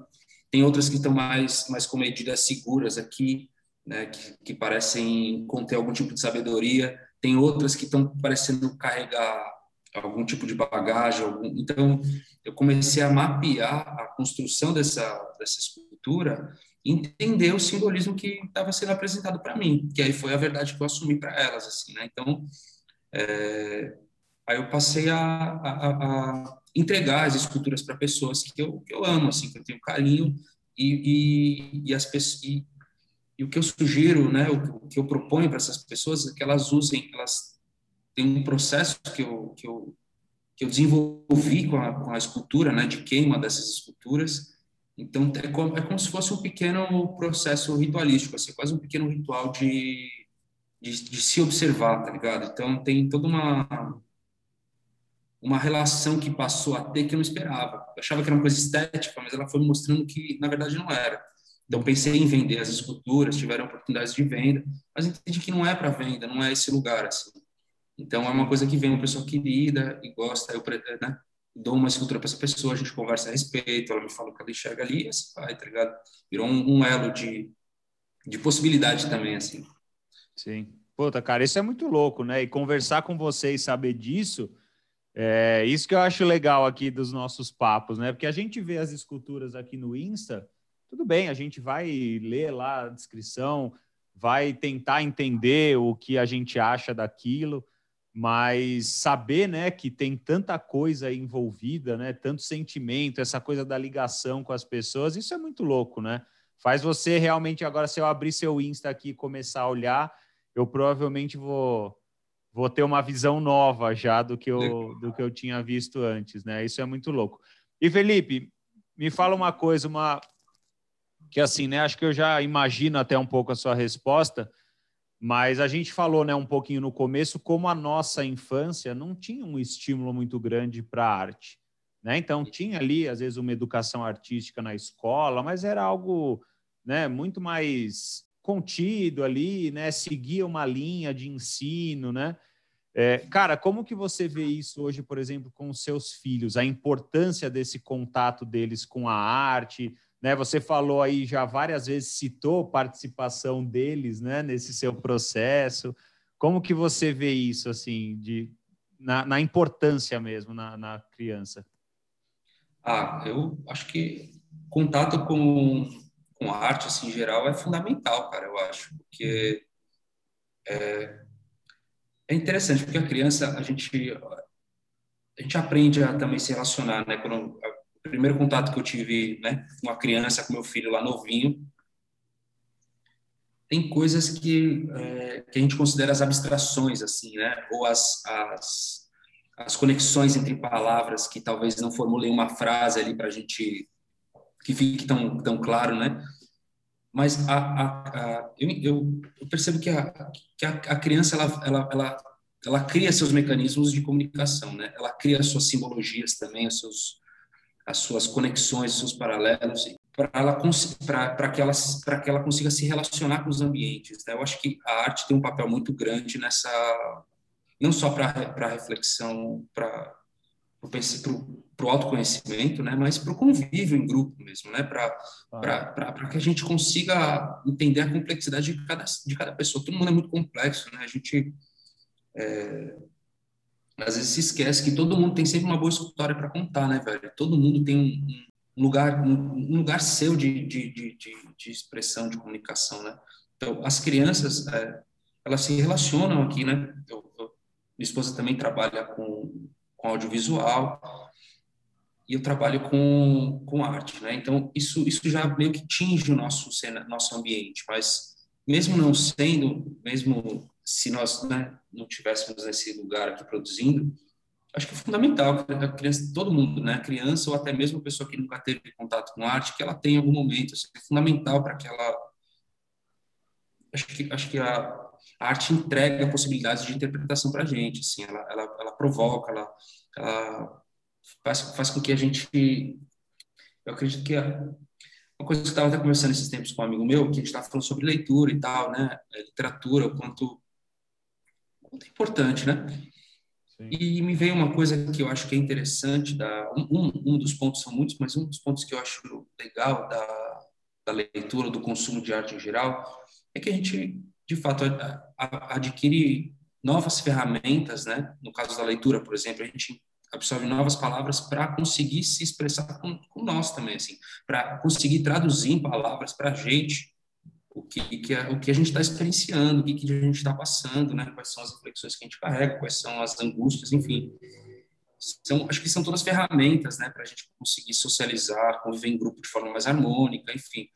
[SPEAKER 3] Tem outras que estão mais, mais comedidas seguras aqui, né, que, que parecem conter algum tipo de sabedoria. tem outras que estão parecendo carregar algum tipo de bagagem. Algum... Então, eu comecei a mapear a construção dessa, dessa escultura entender o simbolismo que estava sendo apresentado para mim, que aí foi a verdade que eu assumi para elas, assim, né? Então, é... aí eu passei a, a, a, entregar as esculturas para pessoas que eu, que eu amo, assim, que eu tenho carinho e, e, e as pessoas e, e, o que eu sugiro, né? O, que eu proponho para essas pessoas é que elas usem, elas têm um processo que eu que eu que eu desenvolvi com a, com a escultura, né? De queima dessas esculturas então, é como, é como se fosse um pequeno processo ritualístico, assim, quase um pequeno ritual de, de, de, se observar, tá ligado? Então, tem toda uma, uma relação que passou a ter que eu não esperava. Eu achava que era uma coisa estética, mas ela foi me mostrando que, na verdade, não era. Então, pensei em vender as esculturas, tiveram oportunidades de venda, mas entendi que não é para venda, não é esse lugar, assim. Então, é uma coisa que vem uma pessoa querida e gosta, eu, né? dou uma escultura para essa pessoa, a gente conversa a respeito, ela me fala o que ela enxerga ali, e assim vai, tá ligado? Virou um, um elo de, de possibilidade também, assim.
[SPEAKER 2] Sim. Puta, cara, isso é muito louco, né? E conversar com você e saber disso, é isso que eu acho legal aqui dos nossos papos, né? Porque a gente vê as esculturas aqui no Insta, tudo bem, a gente vai ler lá a descrição, vai tentar entender o que a gente acha daquilo, mas saber, né, que tem tanta coisa envolvida, né, tanto sentimento, essa coisa da ligação com as pessoas, isso é muito louco, né? Faz você realmente agora se eu abrir seu Insta aqui e começar a olhar, eu provavelmente vou vou ter uma visão nova já do que eu do que eu tinha visto antes, né? Isso é muito louco. E Felipe, me fala uma coisa, uma que assim, né, acho que eu já imagino até um pouco a sua resposta, mas a gente falou né, um pouquinho no começo como a nossa infância não tinha um estímulo muito grande para a arte. Né? Então, tinha ali, às vezes, uma educação artística na escola, mas era algo né, muito mais contido ali, né? seguia uma linha de ensino. Né? É, cara, como que você vê isso hoje, por exemplo, com os seus filhos? A importância desse contato deles com a arte, né? Você falou aí já várias vezes, citou participação deles né, nesse seu processo. Como que você vê isso, assim, de, na, na importância mesmo na, na, criança?
[SPEAKER 3] Ah, eu acho que contato com, com arte, assim, em geral, é fundamental, cara, eu acho, porque é, é interessante, porque a criança, a gente, a gente aprende a também se relacionar, né? Quando o primeiro contato que eu tive né, com a criança, com meu filho lá novinho, tem coisas que, é, que a gente considera as abstrações, assim, né? Ou as, as, as conexões entre palavras que talvez não formulem uma frase ali para a gente que fique tão, tão claro, né? Mas a, a, a eu, eu, percebo que a, que a, a criança, ela, ela, ela, ela cria seus mecanismos de comunicação, né? Ela cria suas simbologias também, os seus, as suas conexões, seus paralelos, para ela que ela para que ela consiga se relacionar com os ambientes. Né? Eu acho que a arte tem um papel muito grande nessa não só para para reflexão, para para o autoconhecimento, né, mas para o convívio em grupo mesmo, né, para ah. que a gente consiga entender a complexidade de cada, de cada pessoa. Todo mundo é muito complexo, né, a gente é, às vezes se esquece que todo mundo tem sempre uma boa história para contar, né, velho? Todo mundo tem um, lugar, um, lugar seu de, de, de, de, expressão, de comunicação, né? Então, as crianças, é, elas se relacionam aqui, né? Eu, eu, minha esposa também trabalha com, com audiovisual e eu trabalho com, com arte, né? Então, isso, isso já meio que tinge o nosso, nosso ambiente, mas mesmo não sendo, mesmo se nós né, não tivéssemos nesse lugar aqui produzindo, acho que é fundamental que a criança, todo mundo, né, a criança ou até mesmo a pessoa que nunca teve contato com arte, que ela tenha algum momento, assim, é fundamental para que ela acho que acho que a, a arte entrega possibilidades de interpretação para a gente, assim, ela, ela, ela provoca, ela, ela faz, faz com que a gente, eu acredito que a, uma coisa que eu estava até conversando esses tempos com um amigo meu, que a gente estava falando sobre leitura e tal, né, literatura, o quanto muito importante, né? Sim. E me veio uma coisa que eu acho que é interessante, da, um, um dos pontos são muitos, mas um dos pontos que eu acho legal da, da leitura, do consumo de arte em geral, é que a gente, de fato, adquire novas ferramentas, né? No caso da leitura, por exemplo, a gente absorve novas palavras para conseguir se expressar com, com nós também, assim, para conseguir traduzir em palavras para a gente o que, que é, o que a gente está experienciando, o que, que a gente está passando, né? Quais são as reflexões que a gente carrega, quais são as angústias, enfim. São, acho que são todas ferramentas, né, para a gente conseguir socializar, conviver em grupo de forma mais harmônica, enfim.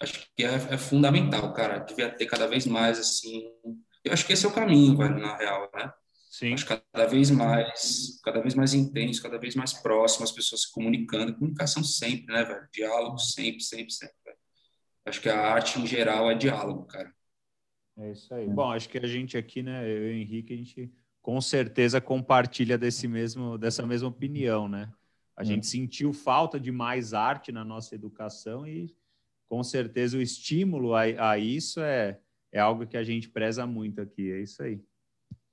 [SPEAKER 3] Acho que é, é fundamental, cara. Devia ter cada vez mais, assim. Eu acho que esse é o caminho, velho, na real, né?
[SPEAKER 2] Sim.
[SPEAKER 3] Acho cada vez mais, cada vez mais intenso, cada vez mais próximo, as pessoas se comunicando, comunicação sempre, né, velho? Diálogo sempre, sempre, sempre. Acho que a arte em geral é diálogo, cara.
[SPEAKER 2] É isso aí. Bom, acho que a gente aqui, né, eu e o Henrique, a gente com certeza compartilha desse mesmo, dessa mesma opinião, né? A é. gente sentiu falta de mais arte na nossa educação e com certeza o estímulo a, a isso é, é algo que a gente preza muito aqui. É isso aí.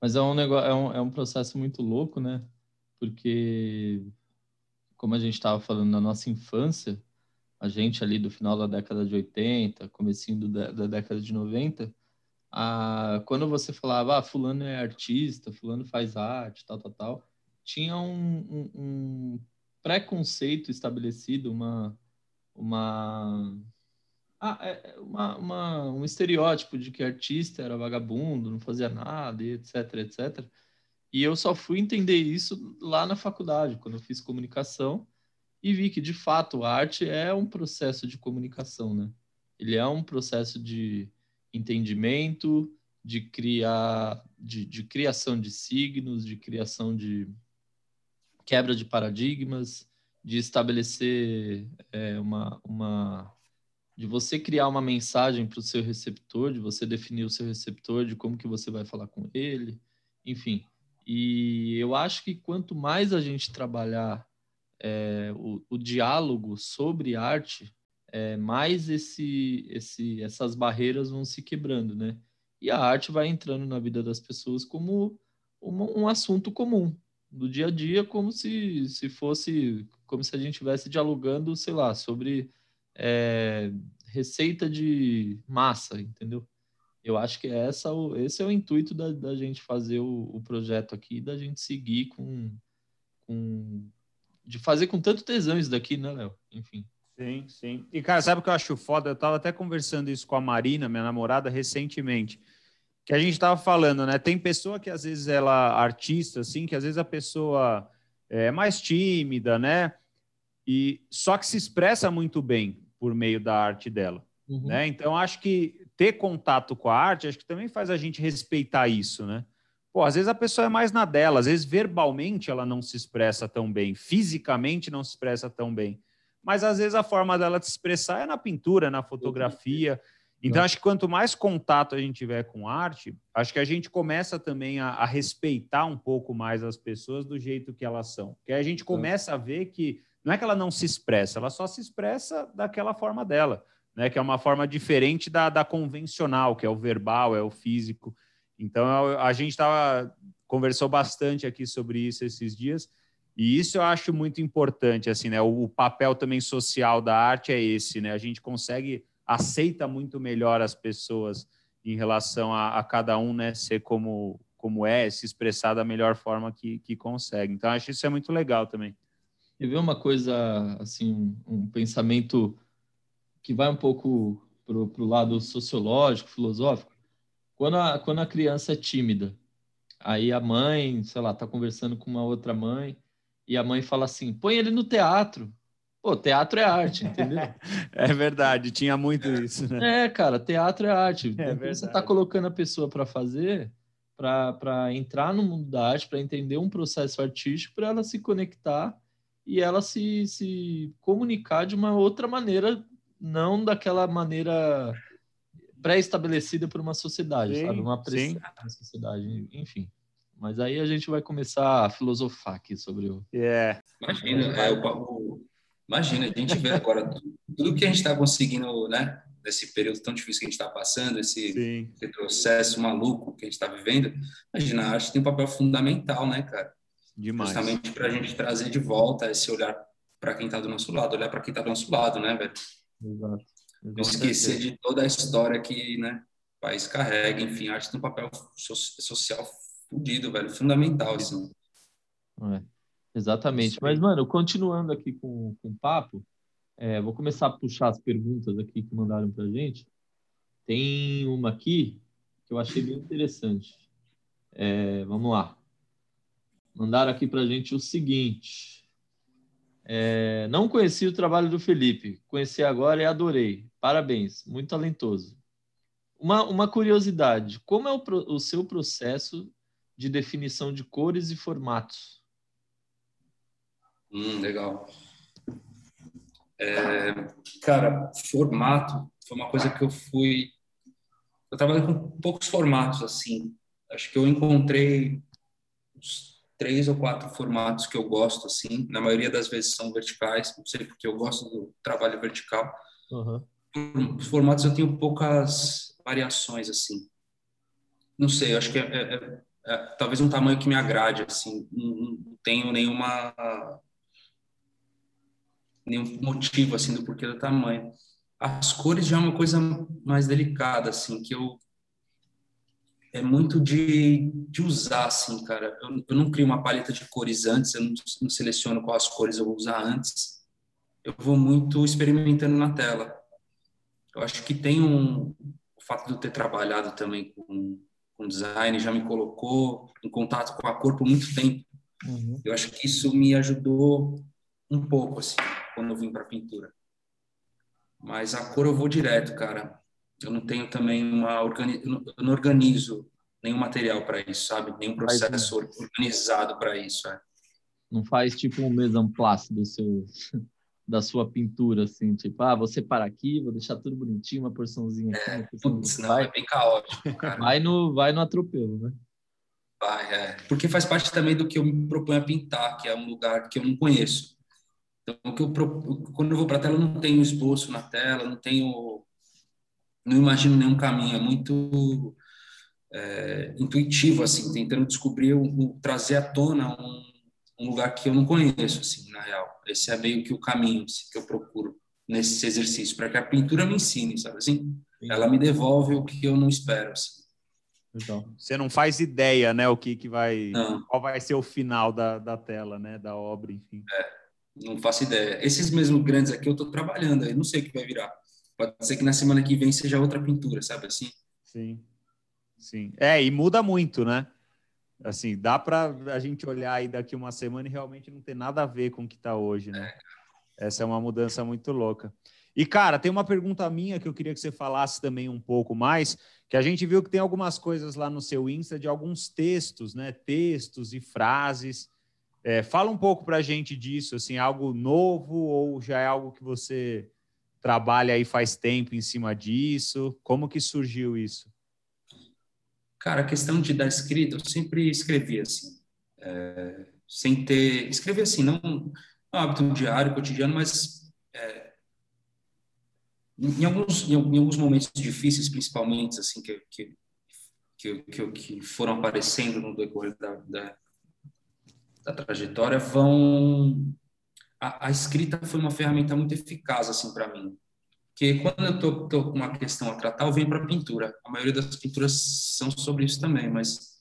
[SPEAKER 1] Mas é um negócio, é um, é um processo muito louco, né? Porque, como a gente estava falando na nossa infância, a gente ali do final da década de 80, comecinho do, da década de 90, a, quando você falava, ah, fulano é artista, fulano faz arte, tal, tal, tal, tinha um, um, um preconceito estabelecido, uma, uma ah, é, é uma, uma, um estereótipo de que artista era vagabundo, não fazia nada, etc, etc. E eu só fui entender isso lá na faculdade, quando eu fiz comunicação, e vi que, de fato, a arte é um processo de comunicação, né? Ele é um processo de entendimento, de criar, de, de criação de signos, de criação de quebra de paradigmas, de estabelecer é, uma, uma de você criar uma mensagem para o seu receptor, de você definir o seu receptor, de como que você vai falar com ele, enfim. E eu acho que quanto mais a gente trabalhar é, o, o, diálogo sobre arte, é, mais esse, esse, essas barreiras vão se quebrando, né? E a arte vai entrando na vida das pessoas como um, um assunto comum do dia a dia, como se, se fosse, como se a gente estivesse dialogando, sei lá, sobre é, receita de massa, entendeu? Eu acho que é essa, esse é o intuito da, da gente fazer o, o, projeto aqui, da gente seguir com, com. De fazer com tanto tesão isso daqui, né, Léo? Enfim.
[SPEAKER 2] Sim, sim. E, cara, sabe o que eu acho foda? Eu tava até conversando isso com a Marina, minha namorada, recentemente. Que a gente tava falando, né? Tem pessoa que às vezes ela, artista, assim, que às vezes a pessoa é mais tímida, né? E só que se expressa muito bem por meio da arte dela. Uhum. Né? Então, acho que ter contato com a arte, acho que também faz a gente respeitar isso, né? Pô, às vezes a pessoa é mais na dela, às vezes verbalmente ela não se expressa tão bem, fisicamente não se expressa tão bem, mas às vezes a forma dela de se expressar é na pintura, na fotografia. Então, acho que quanto mais contato a gente tiver com arte, acho que a gente começa também a, a respeitar um pouco mais as pessoas do jeito que elas são. Porque a gente começa a ver que não é que ela não se expressa, ela só se expressa daquela forma dela, né? Que é uma forma diferente da, da convencional, que é o verbal, é o físico. Então a gente tava, conversou bastante aqui sobre isso esses dias. E isso eu acho muito importante, assim, né? O, o papel também social da arte é esse, né? A gente consegue aceita muito melhor as pessoas em relação a, a, cada um, né? Ser como como é, se expressar da melhor forma que, que consegue. Então acho isso é muito legal também.
[SPEAKER 1] E ver uma coisa, assim, um pensamento que vai um pouco para o lado sociológico, filosófico. Quando a, quando a criança é tímida, aí a mãe, sei lá, está conversando com uma outra mãe, e a mãe fala assim: põe ele no teatro. Pô, teatro é arte, entendeu?
[SPEAKER 2] é verdade, tinha muito isso,
[SPEAKER 1] né? É, cara, teatro é arte. É então, você está colocando a pessoa para fazer, para entrar no mundo da arte, para entender um processo artístico, para ela se conectar e ela se, se comunicar de uma outra maneira, não daquela maneira pré-estabelecida por uma sociedade, sim, sabe? Uma pressão da sociedade, enfim. Mas aí a gente vai começar a filosofar aqui sobre o.
[SPEAKER 3] Yeah. Imagina, é, o, imagina, a gente vê agora tudo que a gente está conseguindo, né? Nesse período tão difícil que a gente está passando, esse, esse, processo maluco que a gente está vivendo, imagina, a arte tem um papel fundamental, né, cara?
[SPEAKER 2] Demais.
[SPEAKER 3] Justamente para a gente trazer de volta esse olhar para quem está do nosso lado, olhar para quem está do nosso lado, né, velho? Exato. Não esquecer de toda a história que né, o país carrega. Enfim, a arte tem um papel social fudido, velho, fundamental, assim.
[SPEAKER 1] É, exatamente. Mas, mano, continuando aqui com, com o papo, é, vou começar a puxar as perguntas aqui que mandaram pra gente. Tem uma aqui que eu achei bem interessante. É, vamos lá. Mandaram aqui pra gente o seguinte. É, não conheci o trabalho do Felipe, conheci agora e adorei. Parabéns, muito talentoso. Uma, uma curiosidade: como é o, o seu processo de definição de cores e formatos?
[SPEAKER 3] Hum, legal. É, cara, formato foi uma coisa que eu fui. Eu trabalho com poucos formatos assim. Acho que eu encontrei uns três ou quatro formatos que eu gosto assim. Na maioria das vezes são verticais, não sei porque eu gosto do trabalho vertical. Uhum. Os formatos eu tenho poucas variações assim. Não sei, acho que é, é, é, é, talvez um tamanho que me agrade assim. Não, não tenho nenhuma nenhum motivo assim do porquê do tamanho. As cores já é uma coisa mais delicada assim, que eu é muito de, de usar assim, cara. Eu, eu não crio uma paleta de cores antes, eu não, não seleciono quais cores eu vou usar antes. Eu vou muito experimentando na tela. Eu acho que tem um o fato de eu ter trabalhado também com, com design já me colocou em contato com a cor por muito tempo. Uhum. Eu acho que isso me ajudou um pouco assim quando eu vim para pintura. Mas a cor eu vou direto, cara. Eu não tenho também uma organi... eu não organizo nenhum material para isso, sabe? Nenhum processo organizado para isso. É.
[SPEAKER 1] Não faz tipo um mise en place do seu da sua pintura, assim, tipo, ah, vou separar aqui, vou deixar tudo bonitinho, uma porçãozinha aqui. É,
[SPEAKER 3] putz, não, vai, é bem caótico, cara.
[SPEAKER 1] Vai no, vai no atropelo, né?
[SPEAKER 3] Vai, é. Porque faz parte também do que eu me proponho a pintar, que é um lugar que eu não conheço. Então, eu, quando eu vou para a tela, eu não tenho esboço na tela, não tenho, não imagino nenhum caminho, é muito é, intuitivo, assim, tentando descobrir, trazer à tona um, um, lugar que eu não conheço, assim, na real. Esse é meio que o caminho assim, que eu procuro nesse exercício, para que a pintura me ensine, sabe assim? Sim. Ela me devolve o que eu não espero, assim.
[SPEAKER 2] Então, você não faz ideia, né, o que, que vai, não. qual vai ser o final da, da tela, né, da obra, enfim.
[SPEAKER 3] É. Não faço ideia. Esses mesmos grandes aqui eu estou trabalhando, eu não sei o que vai virar. Pode ser que na semana que vem seja outra pintura, sabe assim?
[SPEAKER 2] Sim. Sim. É, e muda muito, né? Assim, dá para a gente olhar aí daqui uma semana e realmente não ter nada a ver com o que está hoje, né? É. Essa é uma mudança muito louca. E, cara, tem uma pergunta minha que eu queria que você falasse também um pouco mais, que a gente viu que tem algumas coisas lá no seu Insta de alguns textos, né? Textos e frases é, fala um pouco para a gente disso, assim, algo novo ou já é algo que você trabalha aí faz tempo em cima disso? Como que surgiu isso?
[SPEAKER 3] Cara, a questão de dar escrita, eu sempre escrevi assim, é, sem ter, escrever assim, não um hábito diário, cotidiano, mas é, em, alguns, em, alguns momentos difíceis, principalmente, assim, que, que, que, que foram aparecendo no decorrer da, da, da trajetória vão a, a, escrita foi uma ferramenta muito eficaz assim para mim. Que quando eu tô, tô, com uma questão a tratar eu venho para a pintura. A maioria das pinturas são sobre isso também mas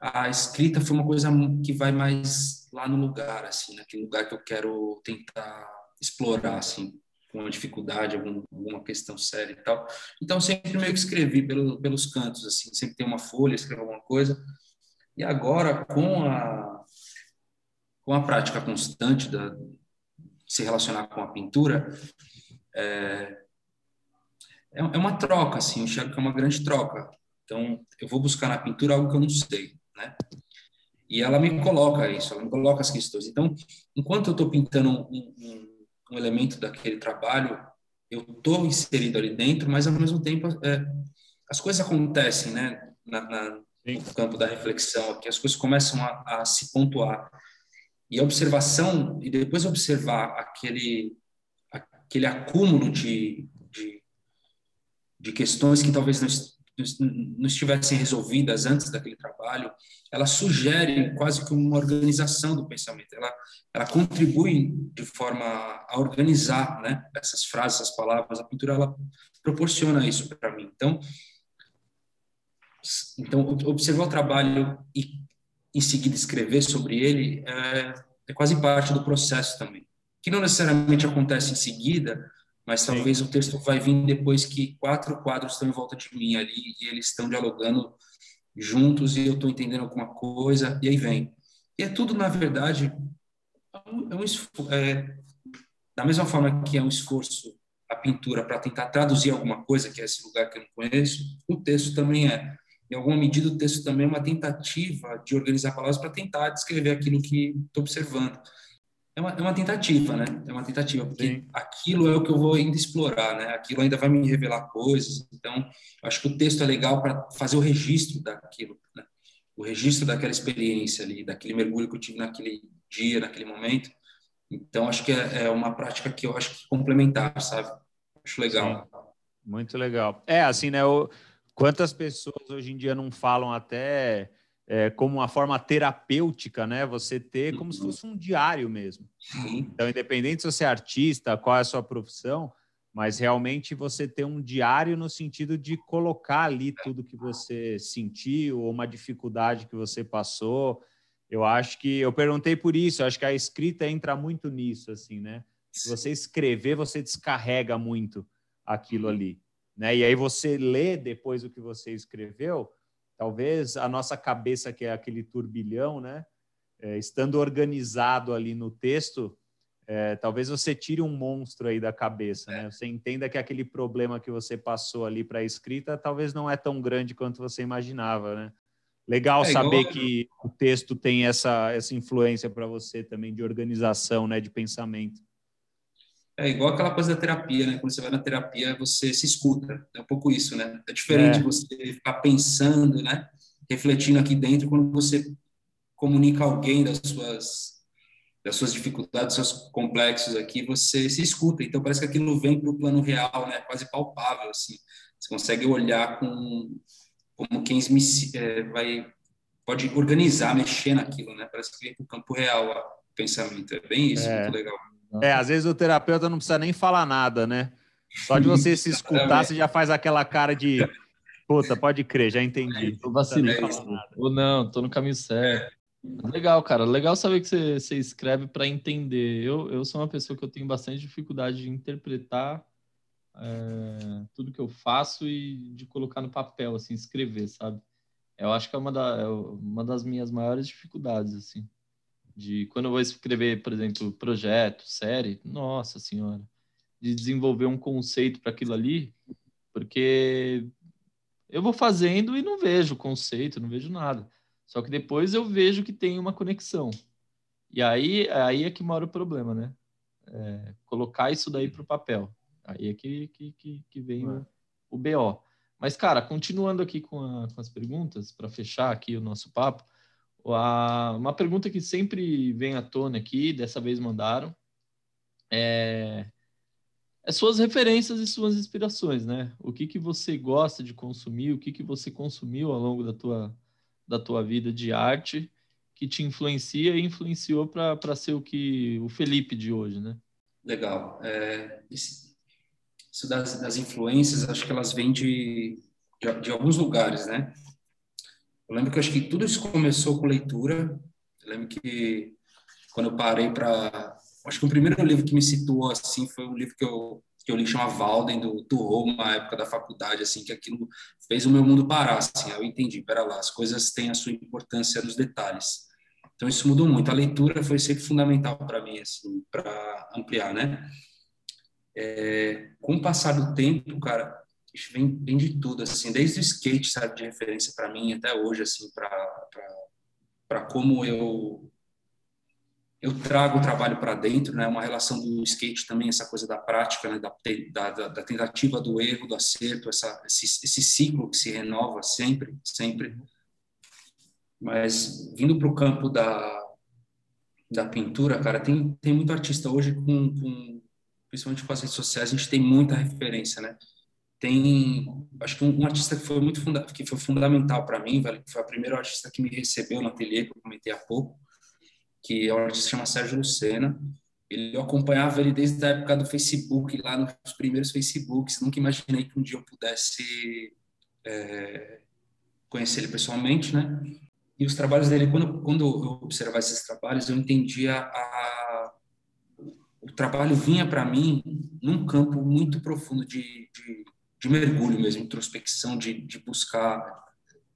[SPEAKER 3] a escrita foi uma coisa que vai mais lá no lugar assim naquele lugar que eu quero tentar explorar assim com uma dificuldade algum, alguma questão séria e tal. Então sempre meio que escrevi pelo, pelos cantos assim sempre tem uma folha escrevo alguma coisa. E agora com a com a prática constante da se relacionar com a pintura, é, é, é uma troca, assim, eu enxergo que é uma grande troca. Então, eu vou buscar na pintura algo que eu não sei, né? E ela me coloca isso, ela me coloca as questões. Então, enquanto eu estou pintando um, um, um, elemento daquele trabalho, eu estou inserido ali dentro, mas ao mesmo tempo é, as coisas acontecem, né? Na, na, no campo da reflexão, que as coisas começam a, a se pontuar. E a observação, e depois observar aquele, aquele acúmulo de, de, de questões que talvez não, estivessem resolvidas antes daquele trabalho, ela sugere quase que uma organização do pensamento. Ela, ela contribui de forma a organizar né, essas frases, essas palavras. A pintura ela proporciona isso para mim. Então, então, observar o trabalho e em seguida escrever sobre ele é, é quase parte do processo também. Que não necessariamente acontece em seguida, mas talvez Sim. o texto vai vir depois que quatro quadros estão em volta de mim ali e eles estão dialogando juntos e eu estou entendendo alguma coisa e aí vem. E é tudo, na verdade, é um, é, é da mesma forma que é um esforço a pintura para tentar traduzir alguma coisa, que é esse lugar que eu não conheço, o texto também é. Em alguma medida, o texto também é uma tentativa de organizar palavras para tentar descrever aquilo que estou observando é uma, é uma tentativa, né? É uma tentativa, porque Sim. aquilo é o que eu vou ainda explorar, né? Aquilo ainda vai me revelar coisas. Então, acho que o texto é legal para fazer o registro daquilo, né? O registro daquela experiência ali, daquele mergulho que eu tive naquele dia, naquele momento. Então, acho que é, é uma prática que eu acho que complementar, sabe? Acho legal. Sim.
[SPEAKER 2] Muito legal. É, assim, né? Quantas pessoas hoje em dia não falam até é, como uma forma terapêutica, né? Você ter como se fosse um diário mesmo. Então, independente se você é artista, qual é a sua profissão, mas realmente você ter um diário no sentido de colocar ali tudo que você sentiu ou uma dificuldade que você passou. Eu acho que eu perguntei por isso. Eu acho que a escrita entra muito nisso, assim, né? Se você escrever, você descarrega muito aquilo ali, né? E aí você lê depois o que você escreveu Talvez a nossa cabeça, que é aquele turbilhão, né? É, estando organizado ali no texto, é, talvez você tire um monstro aí da cabeça, né? Você entenda que aquele problema que você passou ali para a escrita talvez não é tão grande quanto você imaginava, né? Legal é saber igual... que o texto tem essa, essa influência para você também de organização, né? De pensamento.
[SPEAKER 3] É igual aquela coisa da terapia, né? Quando você vai na terapia, você se escuta. É um pouco isso, né? É diferente é. você ficar pensando, né? Refletindo aqui dentro quando você comunica alguém das suas das suas dificuldades, dos seus complexos aqui, você se escuta. Então parece que aquilo vem para o plano real, né? Quase palpável assim. Você consegue olhar com como quem é, vai pode organizar, mexer naquilo, né? Parece que vem para o campo real o pensamento. É bem isso, é. muito legal.
[SPEAKER 2] É, às vezes o terapeuta não precisa nem falar nada, né? Só de você se escutar, você já faz aquela cara de puta, pode crer, já entendi.
[SPEAKER 1] Tô vacilando. Ou não, tô no caminho certo. Legal, cara. Legal saber que você, você escreve para entender. Eu, eu sou uma pessoa que eu tenho bastante dificuldade de interpretar é, tudo que eu faço e de colocar no papel, assim, escrever, sabe? Eu acho que é uma, da, é uma das minhas maiores dificuldades, assim de quando eu vou escrever, por exemplo, projeto, série, nossa senhora, de desenvolver um conceito para aquilo ali, porque eu vou fazendo e não vejo conceito, não vejo nada. Só que depois eu vejo que tem uma conexão. E aí, aí é que mora o problema, né? É, colocar isso daí para o papel. Aí é que, que, que, que vem o, o BO. Mas, cara, continuando aqui com, a, com as perguntas, para fechar aqui o nosso papo, uma pergunta que sempre vem à tona aqui, dessa vez mandaram, é, é suas referências e suas inspirações, né? O que, que você gosta de consumir, o que, que você consumiu ao longo da tua, da tua vida de arte que te influencia e influenciou para ser o que o Felipe de hoje, né?
[SPEAKER 3] Legal. É, isso das, das influências, acho que elas vêm de, de, de alguns lugares, né? Eu lembro que eu acho que tudo isso começou com leitura. Eu lembro que quando eu parei para. Acho que o primeiro livro que me situou assim foi um livro que eu, que eu li chama Walden, do Turro, na época da faculdade, assim, que aquilo fez o meu mundo parar. Assim, eu entendi, pera lá, as coisas têm a sua importância nos detalhes. Então isso mudou muito. A leitura foi sempre fundamental para mim, assim, para ampliar, né? É, com o passar do tempo, cara, vem, vem de tudo, assim, desde o skate, sabe, de referência para mim até hoje, assim, para como eu eu trago o trabalho para dentro, né? Uma relação do skate também, essa coisa da prática, né? Da, da, da tentativa do erro, do acerto, essa, esse, esse ciclo que se renova sempre, sempre. Mas vindo para o campo da, da pintura, cara, tem, tem muito artista hoje com, com, principalmente com as redes sociais, a gente tem muita referência, né? Tem acho que um, um, artista que foi muito funda que foi fundamental para mim velho foi a primeira artista que me recebeu no ateliê que eu comentei há pouco que é um artista que chama Sérgio Lucena ele eu acompanhava ele desde a época do Facebook lá nos primeiros Facebooks nunca imaginei que um dia eu pudesse é, conhecer ele pessoalmente, né? E os trabalhos dele, quando, quando eu observava esses trabalhos, eu entendia a, o trabalho vinha para mim num campo muito profundo de, de, de mergulho mesmo, introspecção, de, de buscar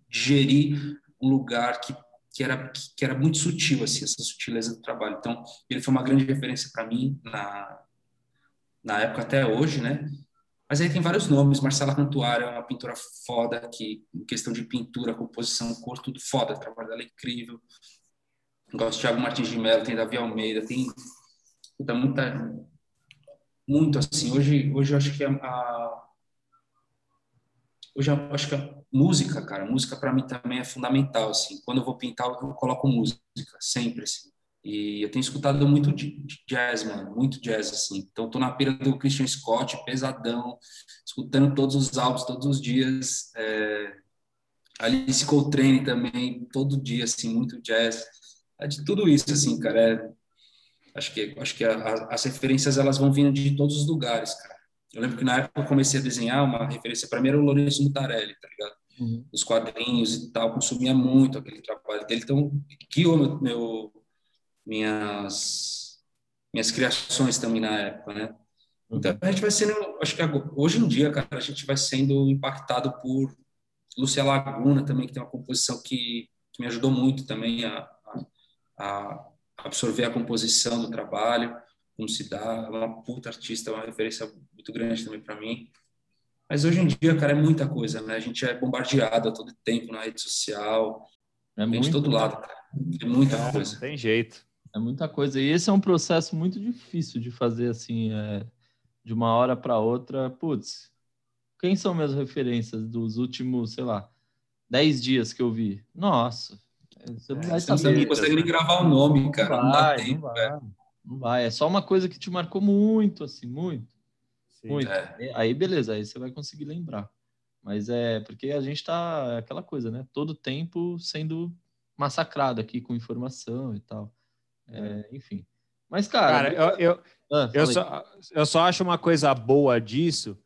[SPEAKER 3] gerir um lugar que, que, era, que era muito sutil, assim, essa sutileza do trabalho. Então, ele foi uma grande referência para mim na, na época até hoje, né? Mas aí tem vários nomes. Marcela Cantuária é uma pintora foda, que em questão de pintura, composição, cor, tudo foda. O trabalho dela é incrível. Gosto de Thiago Martins de Mello, tem Davi Almeida, tem muita, muito assim. Hoje, hoje eu acho que a, a hoje eu acho que música, cara, música para mim também é fundamental assim. Quando eu vou pintar, eu coloco música sempre assim. E eu tenho escutado muito jazz, mano, muito jazz, assim. Então, tô na pira do Christian Scott, pesadão, escutando todos os álbuns, todos os dias. É... Alice Coltrane também, todo dia, assim, muito jazz. É de tudo isso, assim, cara. É... Acho que, acho que a, a, as referências, elas vão vindo de todos os lugares, cara. Eu lembro que na época eu comecei a desenhar, uma referência para mim era o Lourenço Mutarelli, tá ligado? Uhum. Os quadrinhos e tal, consumia muito aquele trabalho dele. Então, guiou meu, meu minhas minhas criações também na época, né? Então a gente vai sendo, acho que hoje em dia, cara, a gente vai sendo impactado por Lúcia Laguna também, que tem uma composição que, que me ajudou muito também a, a, a, absorver a composição do trabalho, como se dá, é uma puta artista, é uma referência muito grande também para mim. Mas hoje em dia, cara, é muita coisa, né? A gente é bombardeado a todo tempo na rede social, é muito... de todo lado, cara. É muita é, coisa.
[SPEAKER 2] Tem jeito.
[SPEAKER 1] É muita coisa. E esse é um processo muito difícil de fazer assim, é, de uma hora para outra. Putz, quem são minhas referências dos últimos, sei lá, dez dias que eu vi? Nossa,
[SPEAKER 3] você não é, vai saber. Você não consegue nem gravar o nome, cara.
[SPEAKER 1] Não, vai, não, tempo, não vai, não vai. É só uma coisa que te marcou muito, assim, muito. Muito. É. Aí, beleza, aí você vai conseguir lembrar. Mas é porque a gente tá aquela coisa, né? Todo tempo sendo massacrado aqui com informação e tal. É, enfim. Mas, cara.
[SPEAKER 2] cara eu, eu, ah, eu, só, eu só acho uma coisa boa disso,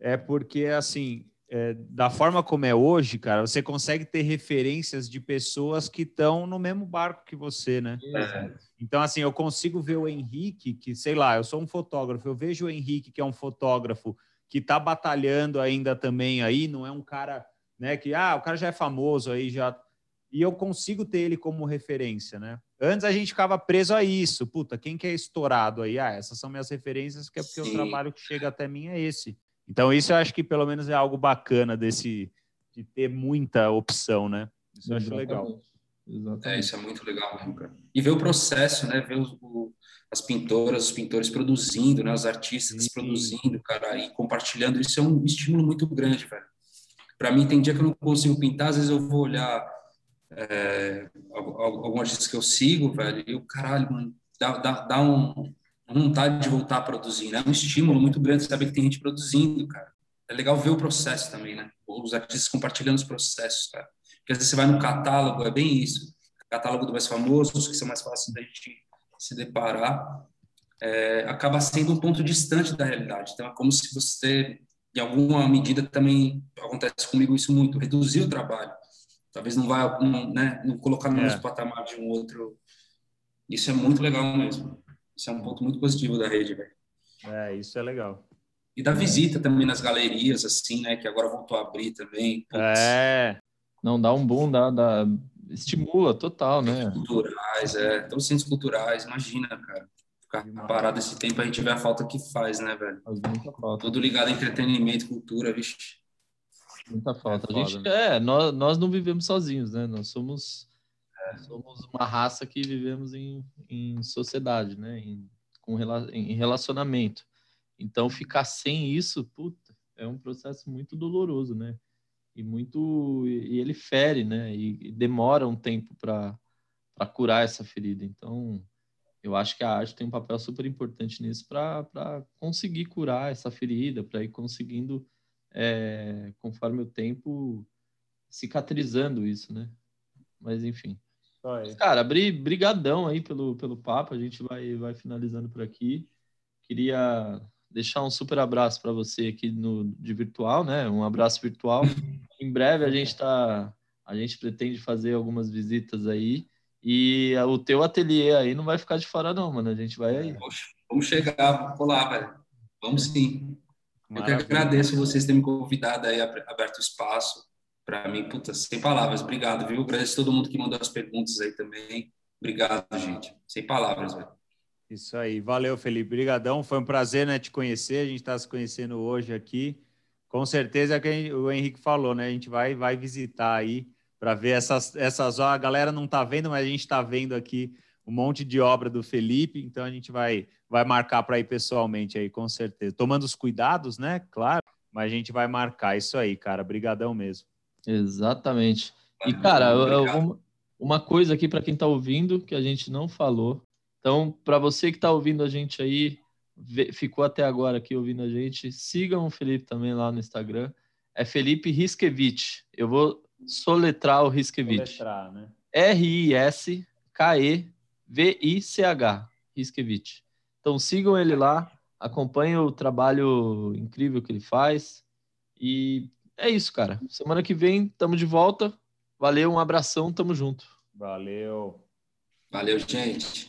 [SPEAKER 2] é porque, assim, é, da forma como é hoje, cara, você consegue ter referências de pessoas que estão no mesmo barco que você, né? É. Então, assim, eu consigo ver o Henrique, que, sei lá, eu sou um fotógrafo, eu vejo o Henrique, que é um fotógrafo que está batalhando ainda também aí, não é um cara, né, que, ah, o cara já é famoso aí, já. E eu consigo ter ele como referência, né? Antes a gente ficava preso a isso. Puta, quem que é estourado aí? Ah, essas são minhas referências, que é porque Sim. o trabalho que chega até mim é esse. Então, isso eu acho que pelo menos é algo bacana desse de ter muita opção, né? Isso eu acho legal.
[SPEAKER 3] Exatamente. É, isso é muito legal mesmo, cara. E ver o processo, né? Ver o, as pintoras, os pintores produzindo, né? Os artistas Sim. produzindo, cara, e compartilhando. Isso é um estímulo muito grande, velho. Para mim, tem dia que eu não consigo pintar, às vezes eu vou olhar é, algum artista que eu sigo, velho, e o caralho, mano, dá, dá, dá um, uma vontade de voltar a produzir, né? É um estímulo muito grande saber que tem gente produzindo, cara. É legal ver o processo também, né? Os artistas compartilhando os processos, cara. Porque às vezes você vai no catálogo, é bem isso. Catálogo do mais famoso, os que são mais fáceis da gente se deparar, é, acaba sendo um ponto distante da realidade. Então é como se você, em alguma medida, também acontece comigo isso muito, reduzir o trabalho talvez não vá, não, né, não colocar no é. mesmo patamar de um outro. Isso é muito legal mesmo. Isso é um ponto muito positivo da rede, velho.
[SPEAKER 2] É, isso é legal.
[SPEAKER 3] E da visita também nas galerias, assim, né, que agora voltou a abrir também.
[SPEAKER 1] Putz. É. Não, dá um boom, dá, dá, estimula total, né?
[SPEAKER 3] Culturais, é. Então, centros culturais, imagina, cara. Ficar parado esse tempo, a gente vê a falta que faz, né, velho? Faz muita falta. Tudo ligado a entretenimento, cultura, vixe.
[SPEAKER 1] Muita falta. É a gente, né? é, nós, nós não vivemos sozinhos, né? Nós somos, somos uma raça que vivemos em, em sociedade, né? Em, com, em relacionamento. Então, ficar sem isso, puta, é um processo muito doloroso, né? E muito. E ele fere, né? E, e demora um tempo para curar essa ferida. Então, eu acho que a arte tem um papel super importante nisso para conseguir curar essa ferida, para ir conseguindo é, conforme o tempo cicatrizando isso, né? Mas enfim. Mas, cara, abri brigadão aí pelo, pelo papo, a gente vai, vai finalizando por aqui. Queria deixar um super abraço para você aqui no de virtual, né? Um abraço virtual. em breve a gente está A gente pretende fazer algumas visitas aí. E o teu ateliê aí não vai ficar de fora, não, mano. A gente vai aí.
[SPEAKER 3] Vamos chegar, vamos lá, velho. Vamos sim. Maravilha. Eu que agradeço vocês terem me convidado aí, aberto o espaço. Para mim, puta, sem palavras. Obrigado, viu? Agradeço todo mundo que mandou as perguntas aí também. Obrigado, gente. Sem palavras, velho.
[SPEAKER 2] Isso aí. Valeu, Felipe. Obrigadão. Foi um prazer, né, te conhecer. A gente está se conhecendo hoje aqui. Com certeza é que o Henrique falou, né? A gente vai, vai visitar aí para ver essas, essas. A galera não está vendo, mas a gente está vendo aqui um monte de obra do Felipe. Então a gente vai, vai marcar para ir pessoalmente aí, com certeza. Tomando os cuidados, né? Claro. Mas a gente vai marcar isso aí, cara. Brigadão mesmo.
[SPEAKER 1] Exatamente. E, cara, eu, uma coisa aqui para quem está ouvindo que a gente não falou. Então, para você que está ouvindo a gente aí, ficou até agora aqui ouvindo a gente, sigam o Felipe também lá no Instagram. É Felipe Riskevich. Eu vou soletrar o Riskevich. Né? R-I-S-K-E-V-I-C-H. Riskevich. Então sigam ele lá, acompanhem o trabalho incrível que ele faz. E é isso, cara. Semana que vem estamos de volta. Valeu, um abração, tamo junto.
[SPEAKER 2] Valeu.
[SPEAKER 3] Valeu, gente.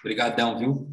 [SPEAKER 3] Obrigadão, viu?